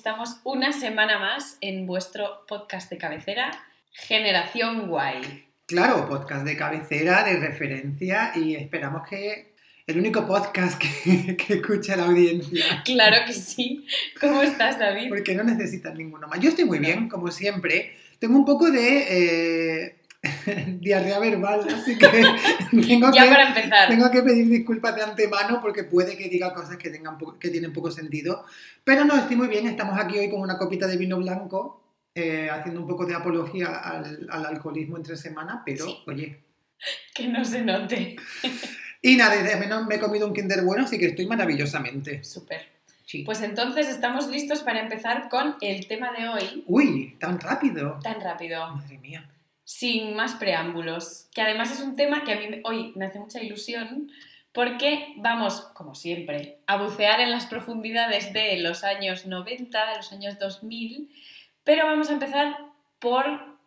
Estamos una semana más en vuestro podcast de cabecera, Generación Guay. Claro, podcast de cabecera, de referencia y esperamos que el único podcast que, que escucha la audiencia. Claro que sí. ¿Cómo estás, David? Porque no necesitas ninguno más. Yo estoy muy bien, como siempre. Tengo un poco de eh, diarrea verbal, así que tengo Ya que, para empezar. tengo que pedir disculpas de antemano porque puede que diga cosas que, tengan que tienen poco sentido. Pero no, estoy muy bien. Estamos aquí hoy con una copita de vino blanco, eh, haciendo un poco de apología al, al alcoholismo entre semana, pero Sí. oye. Que no se note. Y nada, y de menos me he comido un Kinder bueno, así que estoy maravillosamente. Súper. Sí. Pues entonces estamos listos para empezar con el tema de hoy, Uy, tan rápido. tan rápido, Madre mía. Sin más preámbulos, que además es un tema que a mí hoy me hace mucha ilusión porque vamos, como siempre, a bucear en las profundidades de los años 90, de los años 2000, pero vamos a empezar por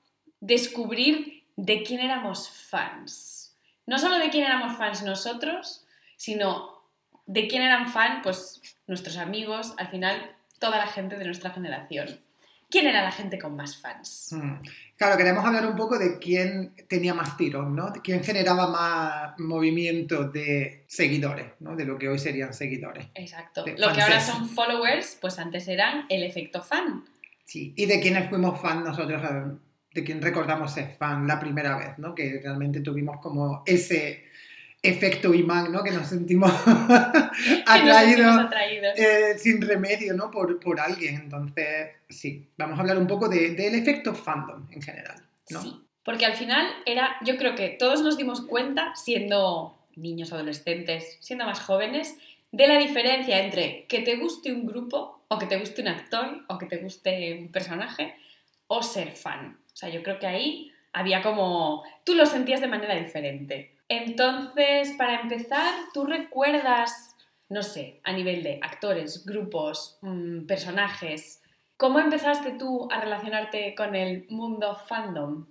descubrir de quién éramos fans. No solo de quién éramos fans nosotros, sino de quién eran fan, pues nuestros amigos, al final toda la gente de nuestra generación. ¿Quién era la gente con más fans? Mm. Claro, queremos hablar un poco de quién tenía más tirón, ¿no? Quién generaba más movimiento de seguidores, ¿no? De lo que hoy serían seguidores. Exacto. Lo que ahora son followers, pues antes eran el efecto fan. Sí. Y de quiénes fuimos fan nosotros, de quién recordamos ser fan la primera vez, ¿no? Que realmente tuvimos como ese efecto imán, ¿no? Que nos sentimos atraídos eh, sin remedio, ¿no? Por, por alguien. Entonces, sí, vamos a hablar un poco de- del efecto fandom en general, ¿no? Sí. Porque al final era, yo creo que todos nos dimos cuenta, siendo niños, adolescentes, siendo más jóvenes, de la diferencia entre que te guste un grupo, o que te guste un actor, o que te guste un personaje, o ser fan. O sea, yo creo que ahí había como... Tú lo sentías de manera diferente. Entonces, para empezar, ¿tú recuerdas, no sé, a nivel de actores, grupos, mm, personajes, cómo empezaste tú a relacionarte con el mundo fandom?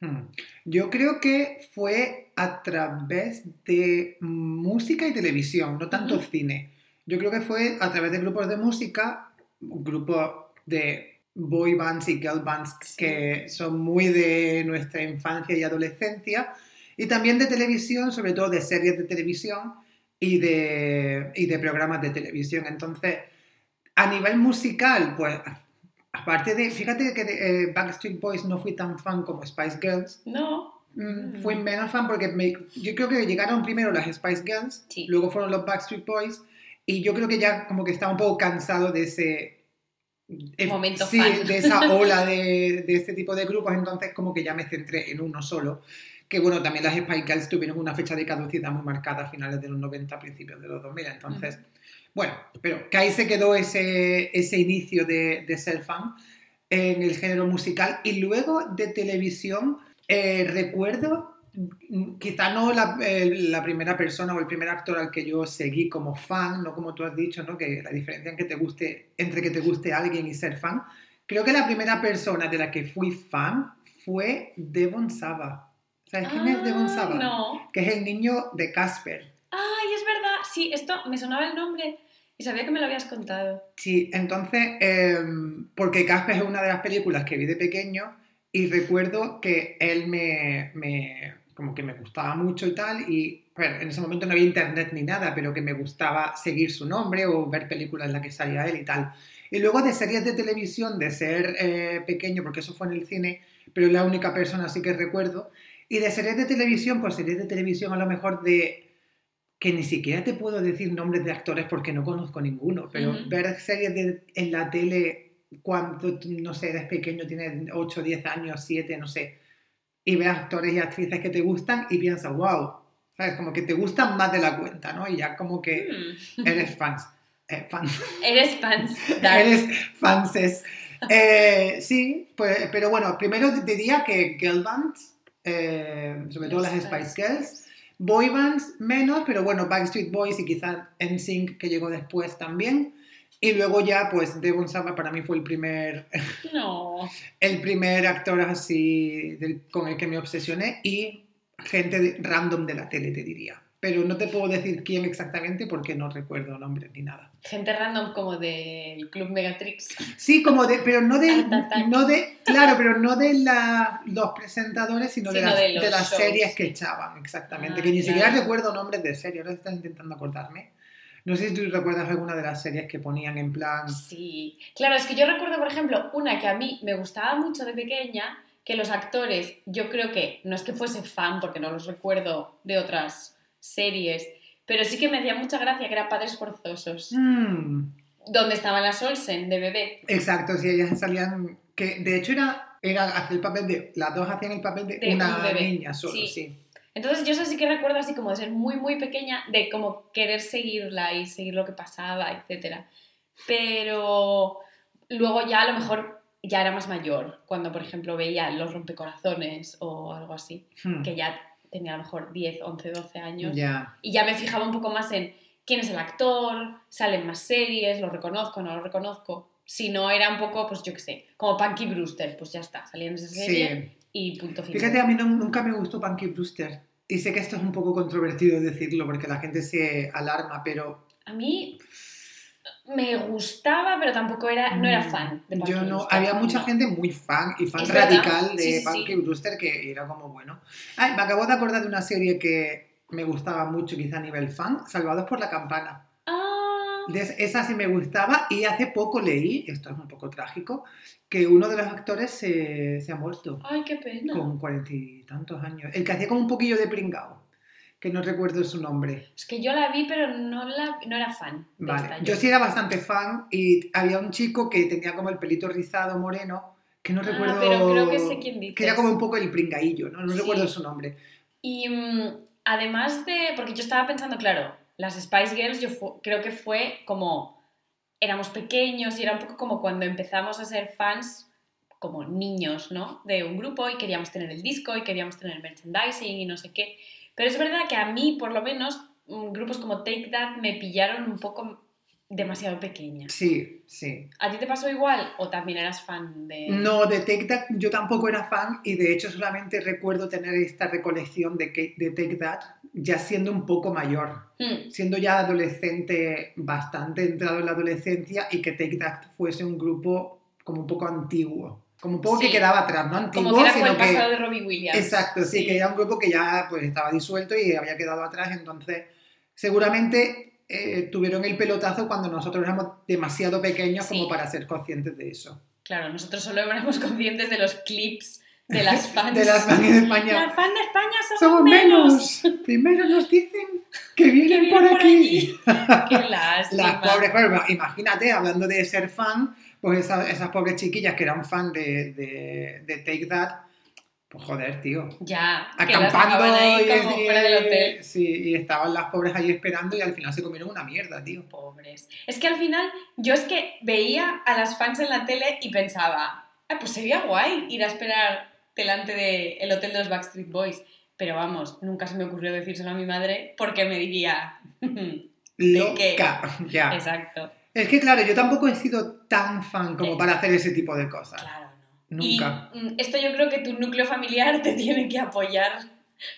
Hmm. Yo creo que fue a través de música y televisión, no tanto cine. Yo creo que fue a través de grupos de música, grupos de boy bands y girl bands Sí. que son muy de nuestra infancia y adolescencia, y también de televisión, sobre todo de series de televisión y de, y de programas de televisión. Entonces, a nivel musical, pues aparte de, fíjate que de, eh, Backstreet Boys no fui tan fan como Spice Girls, No, Mm. Fui menos fan porque me- yo creo que llegaron primero las Spice Girls, Sí. luego fueron los Backstreet Boys y yo creo que ya como que estaba un poco cansado de ese eh, Momento sí, fan. de esa ola de, de este tipo de grupos, entonces como que ya me centré en uno solo. Que bueno, también las Spice Girls tuvieron una fecha de caducidad muy marcada a finales de los 90, principios de los 2000, entonces, bueno, pero que ahí se quedó ese, ese inicio de, de ser fan en el género musical y luego de televisión eh, recuerdo, quizá no la, eh, la primera persona o el primer actor al que yo seguí como fan, no como tú has dicho, ¿no? que la diferencia en que te guste, entre que te guste alguien y ser fan, creo que la primera persona de la que fui fan fue Devon Saba. ¿Sabes quién es Devon Ah, Saba? No. Que es el niño de Casper. Ay, es verdad. Sí, esto me sonaba el nombre y sabía que me lo habías contado. Sí, entonces, em, porque Casper es una de las películas que vi de pequeño y recuerdo que él me, me- como que me gustaba mucho y tal, y bueno, en ese momento no había internet ni nada, pero que me gustaba seguir su nombre o ver películas en las que salía él y tal. Y luego de series de televisión, de ser eh, pequeño, porque eso fue en el cine, pero es la única persona así que recuerdo, y de series de televisión, pues series de televisión a lo mejor de que ni siquiera te puedo decir nombres de actores porque no conozco ninguno, pero Ujú. ver series de- en la tele cuando, no sé, eres pequeño, tienes 8, 10 años, 7, no sé, y ves actores y actrices que te gustan y piensas, wow, ¿sabes? Como que te gustan más de la cuenta, ¿no? Y ya como que Mm. eres fans. eh, fans. Eres fans. Eres fanses. Eh, sí, pues, pero bueno, primero diría que girl bands, eh, sobre todo las Spice Girls, boy bands menos, pero bueno, Backstreet Boys y quizás NSYNC que llegó después también. Y luego ya, pues Devon Sawa para mí fue el primer, No. el primer actor así del- con el que me obsesioné y gente de- random de la tele, te diría. Pero no te puedo decir quién exactamente porque no recuerdo nombres ni nada. Gente random como del Club Megatrix. Sí, como de, pero no de, no de, claro, pero no de la- los presentadores, sino, de, Sino las, de de las series que echaban, exactamente. Ah, que ni siquiera claro. recuerdo nombres de series, ahora estás intentando acordarme. No sé si tú recuerdas alguna de las series que ponían en plan... Sí. Claro, es que yo recuerdo, por ejemplo, una que a mí me gustaba mucho de pequeña, que los actores, yo creo que no es que fuese fan, porque no los recuerdo de otras series, pero sí que me hacía mucha gracia que era Padres Forzosos, Mm, donde estaban las Olsen de bebé. exacto, sí, ellas salían... Que de hecho era, era hacer el papel de... Las dos hacían el papel de, De una un bebé. niña solo, Sí. sí. Entonces yo eso sí que recuerdo así como de ser muy, muy pequeña, de como querer seguirla y seguir lo que pasaba, etc. Pero luego ya a lo mejor ya era más mayor, cuando por ejemplo veía Los Rompecorazones o algo así, Hmm, que ya tenía a lo mejor 10, 11, 12 años. Ya. Y ya me fijaba un poco más en quién es el actor, salen más series, lo reconozco, no lo reconozco. Si no era un poco, pues yo qué sé, como Punky Brewster, pues ya está, salía en esa serie Sí. y punto final. Fíjate, a mí no- nunca me gustó Punky Brewster. Y sé que esto es un poco controvertido decirlo porque la gente se alarma, pero A mí me gustaba, pero tampoco era, no era fan de Mm, yo no. Había mucha no. gente muy fan y fan radical de sí, sí, Punky sí. Brewster que era como bueno. Ay, me acabo de acordar de una serie que me gustaba mucho, quizá a nivel fan, Salvados por la Campana. Ah, De- Esa sí me gustaba y hace poco leí, esto es un poco trágico, que uno de los actores se, se ha muerto ay, qué pena. con cuarenta y tantos años. El que hacía como un poquillo de pringao, que no recuerdo su nombre. Es que yo la vi, pero no, la, no era fan. Vale, esta, yo sí era bastante fan y había un chico que tenía como el pelito rizado moreno, que no Ah, recuerdo... pero creo que sé quién dices. Que era como un poco el pringaillo, ¿no? No Sí. recuerdo su nombre. Y mm, además de, porque yo estaba pensando, claro, las Spice Girls yo fu- creo que fue como, éramos pequeños y era un poco como cuando empezamos a ser fans como niños, ¿no? De un grupo y queríamos tener el disco y queríamos tener el merchandising y no sé qué. Pero es verdad que a mí, por lo menos, mm, grupos como Take That me pillaron un poco demasiado pequeña. Sí, sí. ¿A ti te pasó igual o también eras fan de...? No, de Take That yo tampoco era fan y de hecho solamente recuerdo tener esta recolección de, de Take That ya siendo un poco mayor, Hmm, siendo ya adolescente, bastante entrado en la adolescencia y que Take That fuese un grupo como un poco antiguo, como un poco Sí. que quedaba atrás, no antiguo, como que era sino el que... pasado de Robbie Williams. Exacto, sí, que era un grupo que ya pues, estaba disuelto y había quedado atrás, entonces seguramente eh, tuvieron el pelotazo cuando nosotros éramos demasiado pequeños Sí. como para ser conscientes de eso. Claro, nosotros solo éramos conscientes de los clips de las fans. De las fans de España. Las fans de España somos, Somos menos. menos. Primero nos dicen que vienen, Que vienen por por aquí. Qué lástima. Las pobres, claro, imagínate, hablando de ser fan, pues esas, esas pobres chiquillas que eran fan de, de, de Take That, pues joder, tío. Ya, Acampando ahí y, como fuera del hotel. Sí, y estaban las pobres ahí esperando y al final se comieron una mierda, tío. Pobres. Es que al final, yo es que veía a las fans en la tele y pensaba, ah, pues sería guay ir a esperar delante del hotel de los Backstreet Boys. Pero vamos, nunca se me ocurrió decírselo a mi madre porque me diría. ¿De? Loca. Ya. Exacto, Es que claro, yo tampoco he sido tan fan como Eh, para hacer ese tipo de cosas. claro, no. Nunca. Y mm, esto yo creo que tu núcleo familiar te tiene que apoyar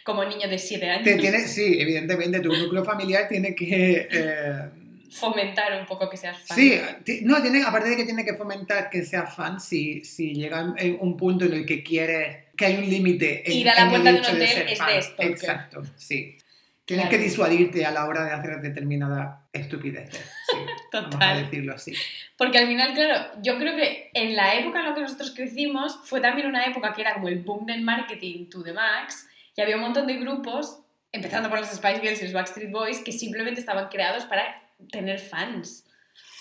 como niño de 7 años. Te tiene, sí, evidentemente, tu núcleo familiar tiene que... eh, Fomentar un poco que seas fan. Sí, no, tiene, aparte de que tiene que fomentar que sea fan, si, si llega en- un punto en el que quiere que hay un límite Ir a la puerta de un hotel ser es fan. de stalker. Exacto, sí. Tienes Claro. que disuadirte a la hora de hacer determinada estupidez. Sí, vamos a Total. decirlo así. Porque al final, claro, yo creo que en la época en la que nosotros crecimos fue también una época que era como el boom del marketing to the max y había un montón de grupos, empezando por las Spice Girls y los Backstreet Boys, que simplemente estaban creados para tener fans.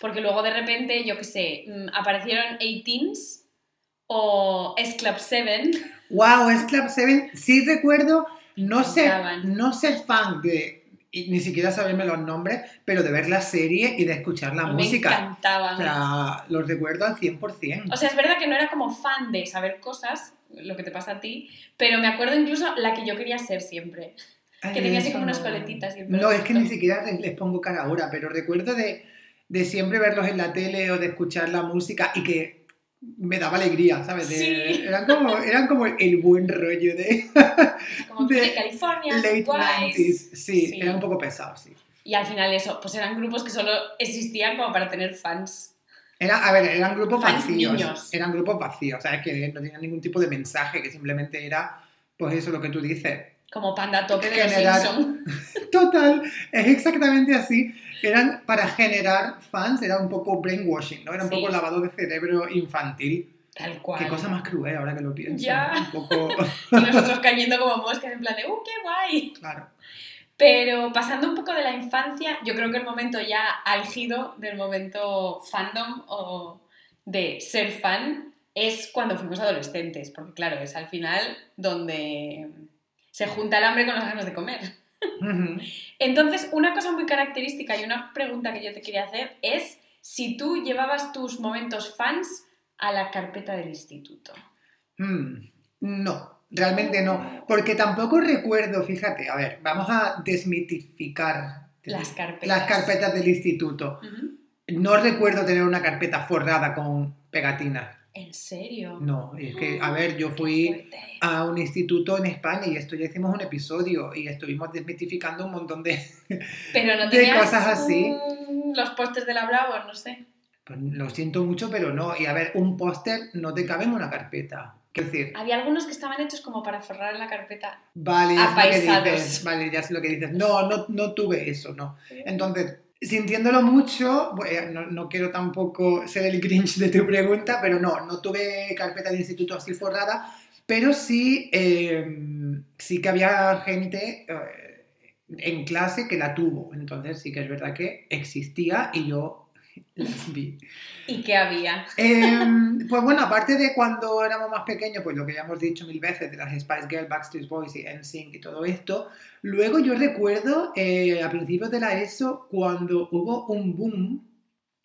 Porque luego de repente, yo qué sé, mm, aparecieron 18s o S Club 7. Wow, es Club 7. Sí recuerdo no ser, no ser fan de, y ni siquiera saberme los nombres, pero de ver la serie y de escuchar la me música. encantaban. O sea, los recuerdo al 100%. O sea, es verdad que no era como fan de saber cosas, lo que te pasa a ti, pero me acuerdo incluso la que yo quería ser siempre. Ay, que tenía así como unas coletitas y el pelo No, es que ni siquiera les, les pongo cara ahora, pero recuerdo de, de siempre verlos en la tele o de escuchar la música y que me daba alegría, ¿sabes? De- Sí. eran, como, eran como el buen rollo de Como De de California, late guays. 90s. Sí, Sí. eran un poco pesados, sí. Y al final eso, pues eran grupos que solo existían como para tener fans. Era, a ver, eran grupos Fans vacíos. niños. Eran grupos vacíos, ¿sabes? Que no tenían ningún tipo de mensaje, que simplemente era, pues eso, lo que tú dices. Como panda tope de Generar-. Total, es exactamente así. Eran para generar fans, era un poco brainwashing, ¿no? Era un Sí. poco lavado de cerebro infantil. Tal cual. Qué cosa más cruel ahora que lo pienso. Ya. Un poco, Y nosotros cayendo como moscas en plan de, ¡uh, qué guay! claro. Pero pasando un poco de la infancia, yo creo que el momento ya álgido del momento fandom o de ser fan es cuando fuimos adolescentes, porque claro, es al final donde se junta el hambre con las ganas de comer. Entonces, una cosa muy característica y una pregunta que yo te quería hacer es si tú llevabas tus momentos fans a la carpeta del instituto. Mm, no, realmente no. Porque tampoco recuerdo, fíjate, a ver, vamos a desmitificar Las carpetas. las carpetas del instituto. No recuerdo tener una carpeta forrada con pegatinas. ¿En serio? No, es que, a ver, yo fui a un instituto en España y esto ya hicimos un episodio y estuvimos desmitificando un montón de... Pero no de cosas así. mm, los postes de la Bravo, no sé. Pues lo siento mucho, pero no. Y a ver, un póster no te cabe en una carpeta. Quiero decir, Había algunos que estaban hechos como para forrar la carpeta. vale, ya sé lo que dices. Vale, ya sé lo que dices. No, no, no tuve eso, no. Entonces, sintiéndolo mucho, bueno, no, no quiero tampoco ser el Grinch de tu pregunta, pero no, no tuve carpeta de instituto así forrada, pero sí, eh, sí que había gente eh, en clase que la tuvo. Entonces sí que es verdad que existía y yo las vi. ¿Y qué había? Em, pues bueno, aparte de cuando éramos más pequeños, pues lo que ya hemos dicho mil veces de las Spice Girls, Backstreet Boys y NSYNC y todo esto, luego yo recuerdo eh, a principios de la ESO cuando hubo un boom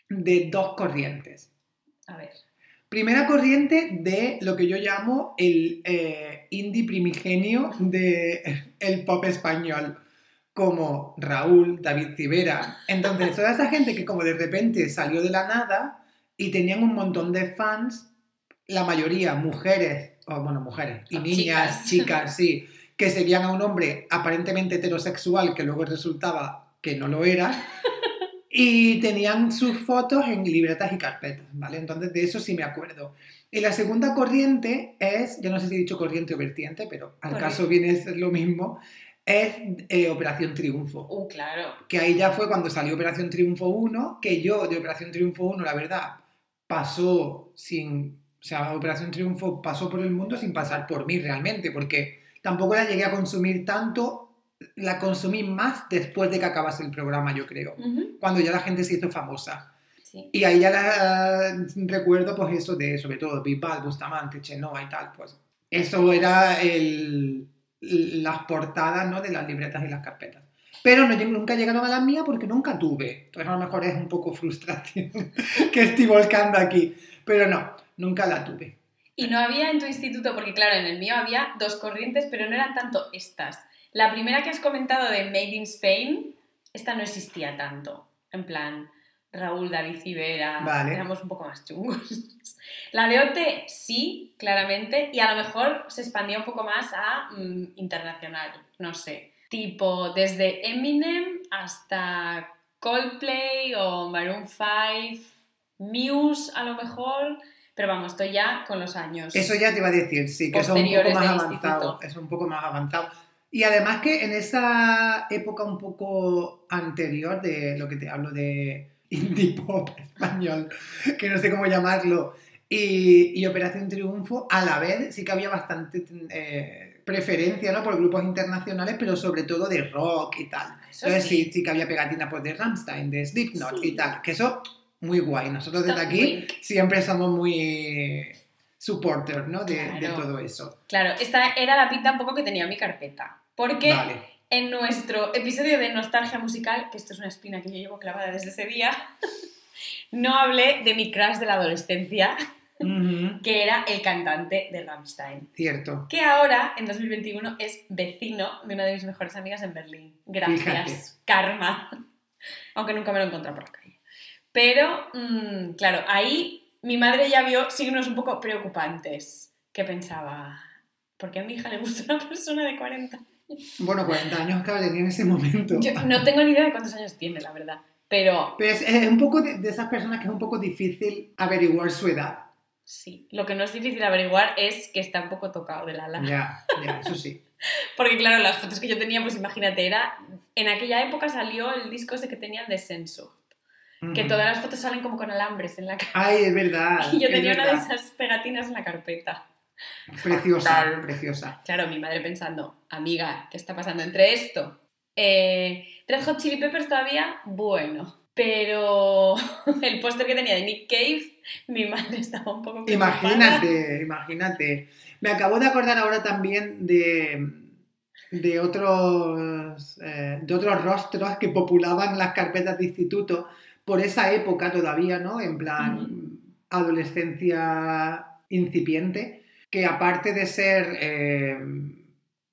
de dos corrientes. A ver. Primera corriente de lo que yo llamo el eh, indie primigenio del el pop español, como Raúl, David Civera. Entonces, toda esa gente que como de repente salió de la nada y tenían un montón de fans, la mayoría mujeres, o bueno, mujeres y O niñas, chicas. chicas, sí, que seguían a un hombre aparentemente heterosexual que luego resultaba que no lo era. Y tenían sus fotos en libretas y carpetas, ¿vale? Entonces de eso sí me acuerdo. Y la segunda corriente es, yo no sé si he dicho corriente o vertiente, pero al caso viene a ser lo mismo, es eh, Operación Triunfo. Uh, claro. Que ahí ya fue cuando salió Operación Triunfo 1, que yo de Operación Triunfo 1, la verdad, pasó sin... O sea, Operación Triunfo pasó por el mundo sin pasar por mí realmente, porque tampoco la llegué a consumir tanto, la consumí más después de que acabase el programa, yo creo cuando ya la gente se hizo famosa. Sí. Y ahí ya la, recuerdo pues eso de, sobre todo, Bisbal, Bustamante, Chenoa y tal, pues eso era el, las portadas ¿no? de las libretas y las carpetas. Pero no, nunca llegaron a las mías porque nunca tuve. Entonces a lo mejor es un poco frustración que estoy volcando aquí. Pero no, nunca la tuve. Y no había en tu instituto, porque claro, en el mío había dos corrientes, pero no eran tanto estas. La primera que has comentado de Made in Spain, esta no existía tanto. En plan, Raúl, David Civera, Vale. éramos un poco más chungos. La de OT sí, claramente, y a lo mejor se expandía un poco más a mm, internacional, no sé. Tipo, desde Eminem hasta Coldplay o Maroon 5, Muse a lo mejor, pero vamos, estoy ya con los años. Eso ya te iba a decir, sí, que es un poco más avanzado. Es un poco más avanzado. Y además que en esa época un poco anterior de lo que te hablo de indie pop español, que no sé cómo llamarlo, y, y Operación Triunfo, a la vez sí que había bastante eh, preferencia ¿no? por grupos internacionales, pero sobre todo de rock y tal. Eso Entonces sí. sí, sí que había pegatinas pues, de Rammstein, de Slipknot Sí. y tal, que eso muy guay. Nosotros desde aquí siempre somos muy supporters ¿no? de, de todo eso. Claro, esta era la pinta un poco que tenía mi carpeta. Porque Vale. En nuestro episodio de Nostalgia Musical, que esto es una espina que yo llevo clavada desde ese día, no hablé de mi crush de la adolescencia, que era el cantante de Rammstein. Cierto. Que ahora, en 2021, es vecino de una de mis mejores amigas en Berlín. Gracias, Fíjate. karma. Aunque nunca me lo he encontrado por la calle. Pero, mm, claro, ahí mi madre ya vio signos un poco preocupantes. Que pensaba, ¿por qué a mi hija le gusta una persona de 40? Bueno, 40 años que tenía en ese momento. Yo no tengo ni idea de cuántos años tiene, la verdad. Pero Pero es, es un poco de, de esas personas que es un poco difícil averiguar su edad. sí, lo que no es difícil averiguar es que está un poco tocado del ala. Ya, ya, eso sí. Porque claro, las fotos que yo tenía, pues imagínate, era... En aquella época salió el disco ese que tenían de Senso. Que todas las fotos salen como con alambres en la cara. Ay, es verdad. Y yo tenía una de verdad. esas pegatinas en la carpeta. Preciosa, preciosa. Claro, mi madre pensando, amiga, ¿qué está pasando entre esto? Eh, Red Hot Chili Peppers todavía, bueno. Pero el póster que tenía de Nick Cave, mi madre estaba un poco preocupada. Imagínate, imagínate. Me acabo de acordar ahora también de, de, otros, eh, de otros rostros que populaban las carpetas de instituto por esa época todavía, ¿no? En plan, adolescencia incipiente, que aparte de ser eh,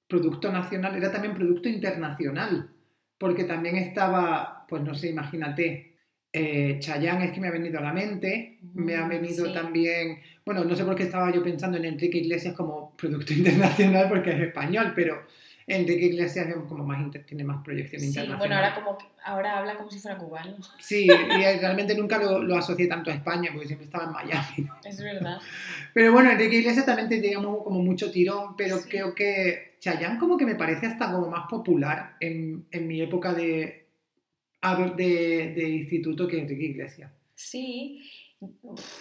producto nacional, era también producto internacional, porque también estaba, pues no sé, imagínate, eh, Chayanne es que me ha venido a la mente, me ha Mm, venido sí. también, bueno, no sé por qué estaba yo pensando en Enrique Iglesias como producto internacional porque es español, pero Enrique Iglesias es como más tiene más proyección Sí, internacional. bueno, ahora, como que- ahora habla como si fuera cubano. Sí, y realmente nunca lo, lo asocié tanto a España porque siempre estaba en Miami. Es verdad. Pero bueno, Enrique Iglesias también tenía mu- como mucho tirón, pero Sí. creo que Chayanne como que me parece hasta como más popular en, en mi época de, de, de instituto que Enrique Iglesias. Sí,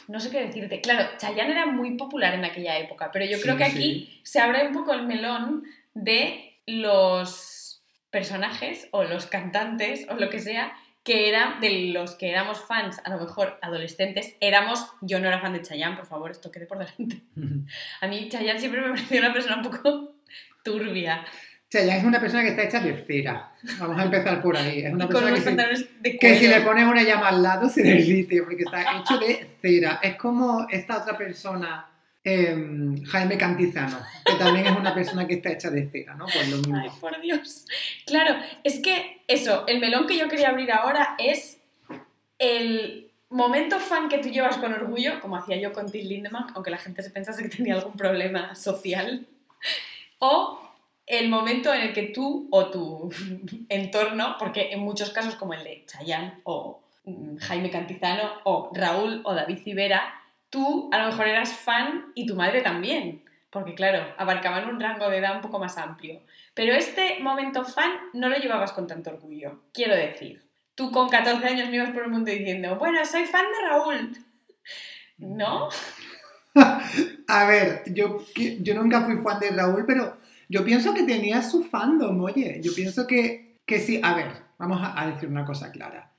no sé qué decirte. Claro, Chayanne era muy popular en aquella época, pero yo Sí, creo que sí. aquí se abre un poco el melón de los personajes o los cantantes o lo que sea que eran de los que éramos fans, a lo mejor adolescentes, éramos, yo no era fan de Chayanne, por favor, esto quede por delante. A mí Chayanne siempre me pareció una persona un poco turbia. Chayanne es una persona que está hecha de cera. Vamos a empezar por ahí. Es una persona que, si, pantalones de que si cuero. le pones una llama al lado se derrite porque está hecho de cera. Es como esta otra persona, em, Jaime Cantizano, que también es una persona que está hecha de cera, ¿no? Pues por Dios. Claro, es que eso, el melón que yo quería abrir ahora es el momento fan que tú llevas con orgullo, como hacía yo con Till Lindemann, aunque la gente se pensase que tenía algún problema social, o el momento en el que tú o tu entorno, porque en muchos casos como el de Chayanne o mm, Jaime Cantizano o Raúl o David Civera, tú a lo mejor eras fan y tu madre también, porque claro, abarcaban un rango de edad un poco más amplio. Pero este momento fan no lo llevabas con tanto orgullo, quiero decir. Tú con 14 años me ibas por el mundo diciendo, bueno, soy fan de Raúl. ¿No? A ver, yo, yo nunca fui fan de Raúl, pero yo pienso que tenía su fandom, oye. Yo pienso que, que sí. A ver, vamos a, a decir una cosa clara.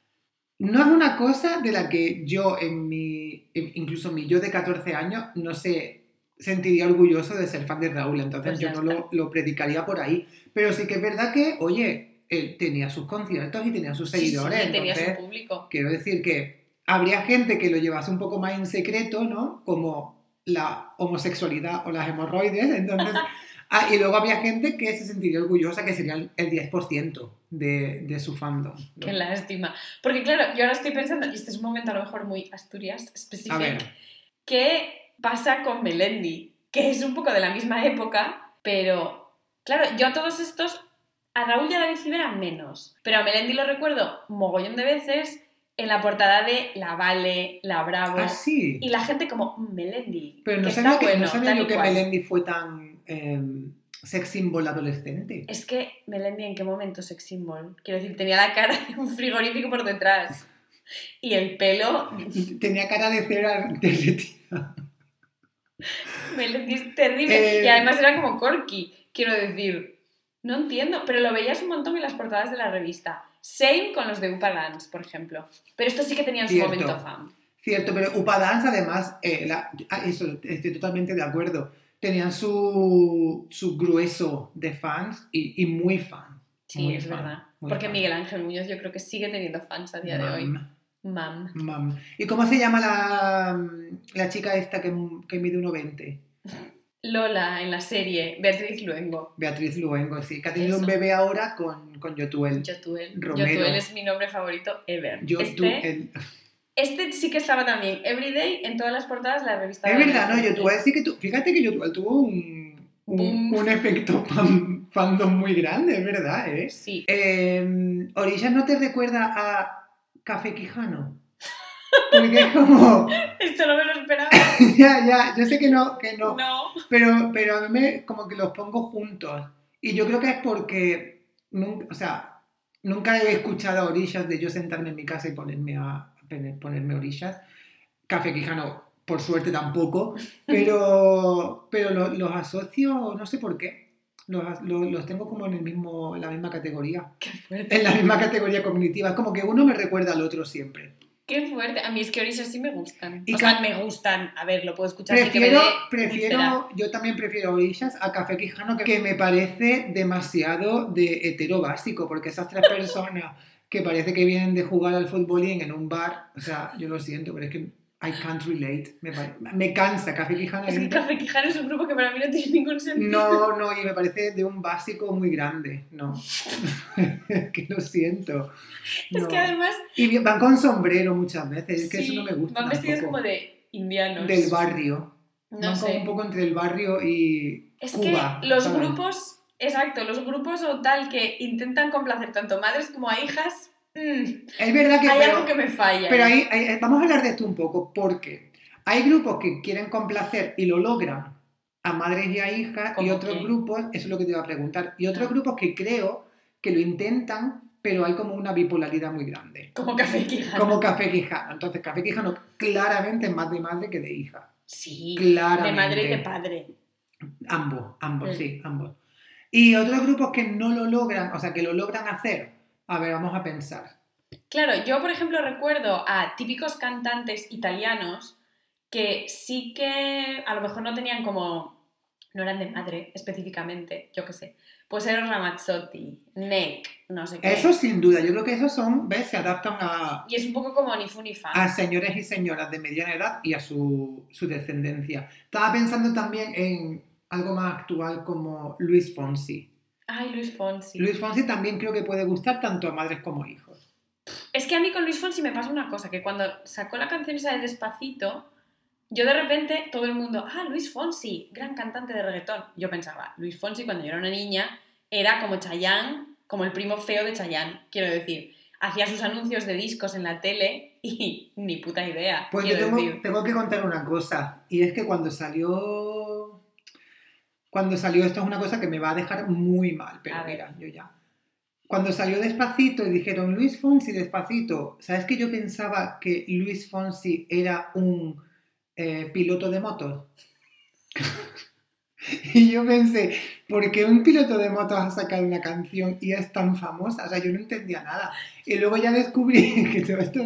No es una cosa de la que yo, en mi, incluso mi yo de 14 años, no sé, sentiría orgulloso de ser fan de Raúl. Entonces Pues yo no lo, lo predicaría por ahí. Pero sí que es verdad que, oye, él tenía sus conciertos y tenía sus Sí, sí, seguidores. tenía entonces, su público. Quiero decir que habría gente que lo llevase un poco más en secreto, ¿no? Como la homosexualidad o las hemorroides. Entonces, ah, y luego había gente que se sentiría orgullosa, que sería el el 10% de, de su fandom. ¿no? Qué lástima. Porque claro, yo ahora estoy pensando, y este es un momento a lo mejor muy Asturias específico, ¿qué pasa con Melendi? Que es un poco de la misma época, pero claro, yo a todos estos, a Raúl y a David Civera menos, pero a Melendi lo recuerdo mogollón de veces en la portada de La Vale, La Bravo, ah, sí. y la gente como, "Mm, Melendi, Pero no que sabía, está que, bueno, no sabía yo que cual". Melendi fue tan eh, sex symbol adolescente. Es que Melendi en qué momento sex symbol. Quiero decir, tenía la cara de un frigorífico por detrás. Y el pelo, Tenía cara de cera derretida. Melendi es terrible. Eh. Y además era como Corky. Quiero decir, no entiendo, pero lo veías un montón en las portadas de la revista. Same con los de Upa Dance, por ejemplo. Pero estos sí que tenían su momento fan. Cierto, pero Upadance además, eh, la- ah, eso, estoy totalmente de acuerdo. Tenían su, su grueso de fans y, y muy fan. Sí, Muy es fan, verdad. Porque fan. Miguel Ángel Muñoz yo creo que sigue teniendo fans a día de hoy. Mam, Mam. ¿Y cómo se llama la, la chica esta que, que mide 1,20? Lola en la serie, Beatriz Luengo. Beatriz Luengo, sí, que ha tenido un bebé ahora con, con Yotuel. Yotuel. Romero. Yotuel es mi nombre favorito ever. Yo, este, Este sí que estaba también, Everyday, en todas las portadas de la revista. Es verdad, no, yo te voy a decir que tú, fíjate que yo tuvo un, un, efecto fan- fandom muy grande, es verdad, ¿eh? Sí. Eh, Orillas no te recuerda a Café Quijano. Porque es como, Esto no me lo esperaba. ya, ya, yo sé que no, que no, No. pero, pero a mí me, como que los pongo juntos. Y yo creo que es porque, nunca, o sea, nunca he escuchado a Orillas de yo sentarme en mi casa y ponerme a ponerme Orillas. Café Quijano, por suerte tampoco, pero, pero lo- los, asocio, no sé por qué. Los, los- los tengo como en, el mismo, en la misma categoría. Qué fuerte. En la misma categoría cognitiva. Es como que uno me recuerda al otro siempre. Qué fuerte. A mí es que Orillas sí me gustan. Y o sea, me gustan. A ver, lo puedo escuchar que Prefiero, úlcera. prefiero, yo también prefiero Orillas a Café Quijano, que me parece demasiado de hetero básico, porque esas tres personas que parece que vienen de jugar al futbolín en un bar, o sea, yo lo siento, pero es que I can't relate, me, me cansa, Café Quijano. Es que Café Quijano es un grupo que para mí no tiene ningún sentido. No, no, y me parece de un básico muy grande, no, es que lo siento. Es no. que además. Y van con sombrero muchas veces, es que sí, eso no me gusta. Van vestidos como de indianos. Del barrio. No van como sé. un poco entre el barrio y Es Cuba. que los ¿sabes? grupos. Exacto, los grupos o tal que intentan complacer tanto madres como a hijas. mm, Es verdad que... hay pero, algo que me falla. pero ahí, ahí- vamos a hablar de esto un poco, porque hay grupos que quieren complacer y lo logran a madres y a hijas, y ¿Cómo otros grupos, eso es lo que te iba a preguntar, y otros Ah. grupos que creo que lo intentan, pero hay como una bipolaridad muy grande. Como Café Quijano. Como Café Quijano. Entonces, Café Quijano claramente es más de madre que de hija. Sí. Claramente. De madre y de padre. Ambos, ambos, Mm. sí, ambos. Y otros grupos que no lo logran, o sea, que lo logran hacer. A ver, vamos a pensar. Claro, yo por ejemplo recuerdo a típicos cantantes italianos que sí que a lo mejor no tenían como, no eran de madre específicamente, yo qué sé, pues eran Ramazzotti, Neck, no sé qué. Eso sin duda, yo creo que esos son, ¿ves? Se adaptan a, Y es un poco como ni fu ni fa. a señores y señoras de mediana edad y a su, su descendencia. Estaba pensando también en algo más actual como Luis Fonsi. Ay, Luis Fonsi. Luis Fonsi también creo que puede gustar tanto a madres como a hijos. Es que a mí con Luis Fonsi me pasa una cosa, que cuando sacó la canción esa de Despacito, yo de repente todo el mundo, ah, Luis Fonsi, gran cantante de reggaetón. Yo pensaba, Luis Fonsi cuando yo era una niña era como Chayanne, como el primo feo de Chayanne, quiero decir. Hacía sus anuncios de discos en la tele y ni puta idea. Pues yo tengo, tengo que contar una cosa, y es que cuando salió. Cuando salió, esto es una cosa que me va a dejar muy mal, pero A ver. mira, yo ya. Cuando salió Despacito y dijeron Luis Fonsi Despacito, ¿sabes que yo pensaba que Luis Fonsi era un eh, piloto de motos? y yo pensé, ¿por qué un piloto de motos ha sacado una canción y es tan famosa? O sea, yo no entendía nada. Y luego ya descubrí que todo esto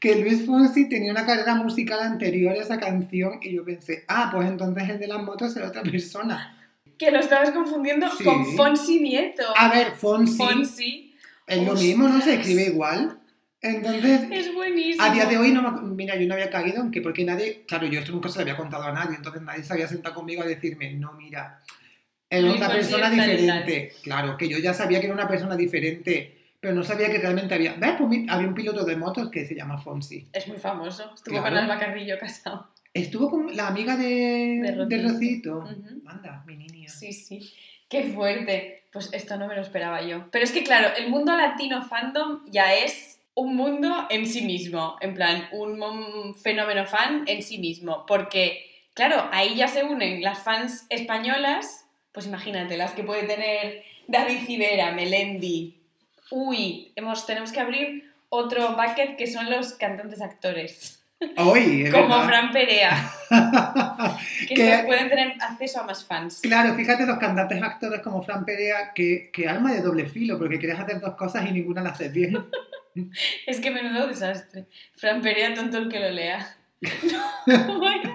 que Luis Fonsi tenía una carrera musical anterior a esa canción y yo pensé, ah, pues entonces el de las motos era otra persona. Que lo estabas confundiendo Sí. con Fonsi Nieto. A ver, Fonsi Fonsi es lo mismo, no se escribe igual. Entonces, es buenísimo. a día de hoy, no mira, yo no había caído en que, porque nadie, claro, yo esto nunca se lo había contado a nadie, entonces nadie se había sentado conmigo a decirme, no, mira, es Fonsi persona diferente. Claro, que yo ya sabía que era una persona diferente, pero no sabía que realmente había, ¿ves? Pues había un piloto de motos que se llama Fonsi. Es muy famoso. Estuvo Claro. con Alba Carrillo casado. Estuvo con la amiga de, De de Rocito. Rocito. Ujú. Anda, mi niña. Sí, sí. Qué fuerte. Pues esto no me lo esperaba yo. Pero es que, claro, el mundo latino fandom ya es un mundo en sí mismo. En plan, un, fenómeno fan en sí mismo. Porque, claro, ahí ya se unen las fans españolas. Pues imagínate, las que puede tener David Civera, Melendi. Uy, hemos, tenemos que abrir otro bucket que son los cantantes actores. Hoy, Como verdad. Fran Perea. Que Que- estos pueden tener acceso a más fans. Claro, fíjate los cantantes actores como Fran Perea, que, que alma de doble filo, porque quieres hacer dos cosas y ninguna la haces bien. Es que menudo desastre. Fran Perea, tonto el que lo lea. ¿Cómo era?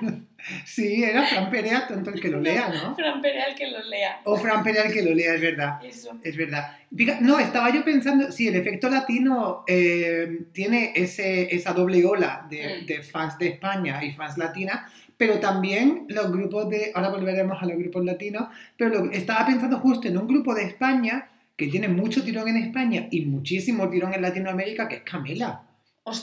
Sí, era Fran Perea, tonto el que lo lea, ¿no? Fran Perea el que lo lea. O Fran Perea el que lo lea, es verdad. Eso. Es verdad. Diga- no, estaba yo pensando, sí, el efecto latino eh, tiene ese, esa doble ola de, Mm. de fans de España y fans latinas, pero también los grupos de, ahora volveremos a los grupos latinos, pero lo- estaba pensando justo en un grupo de España que tiene mucho tirón en España y muchísimo tirón en Latinoamérica, que es Camela.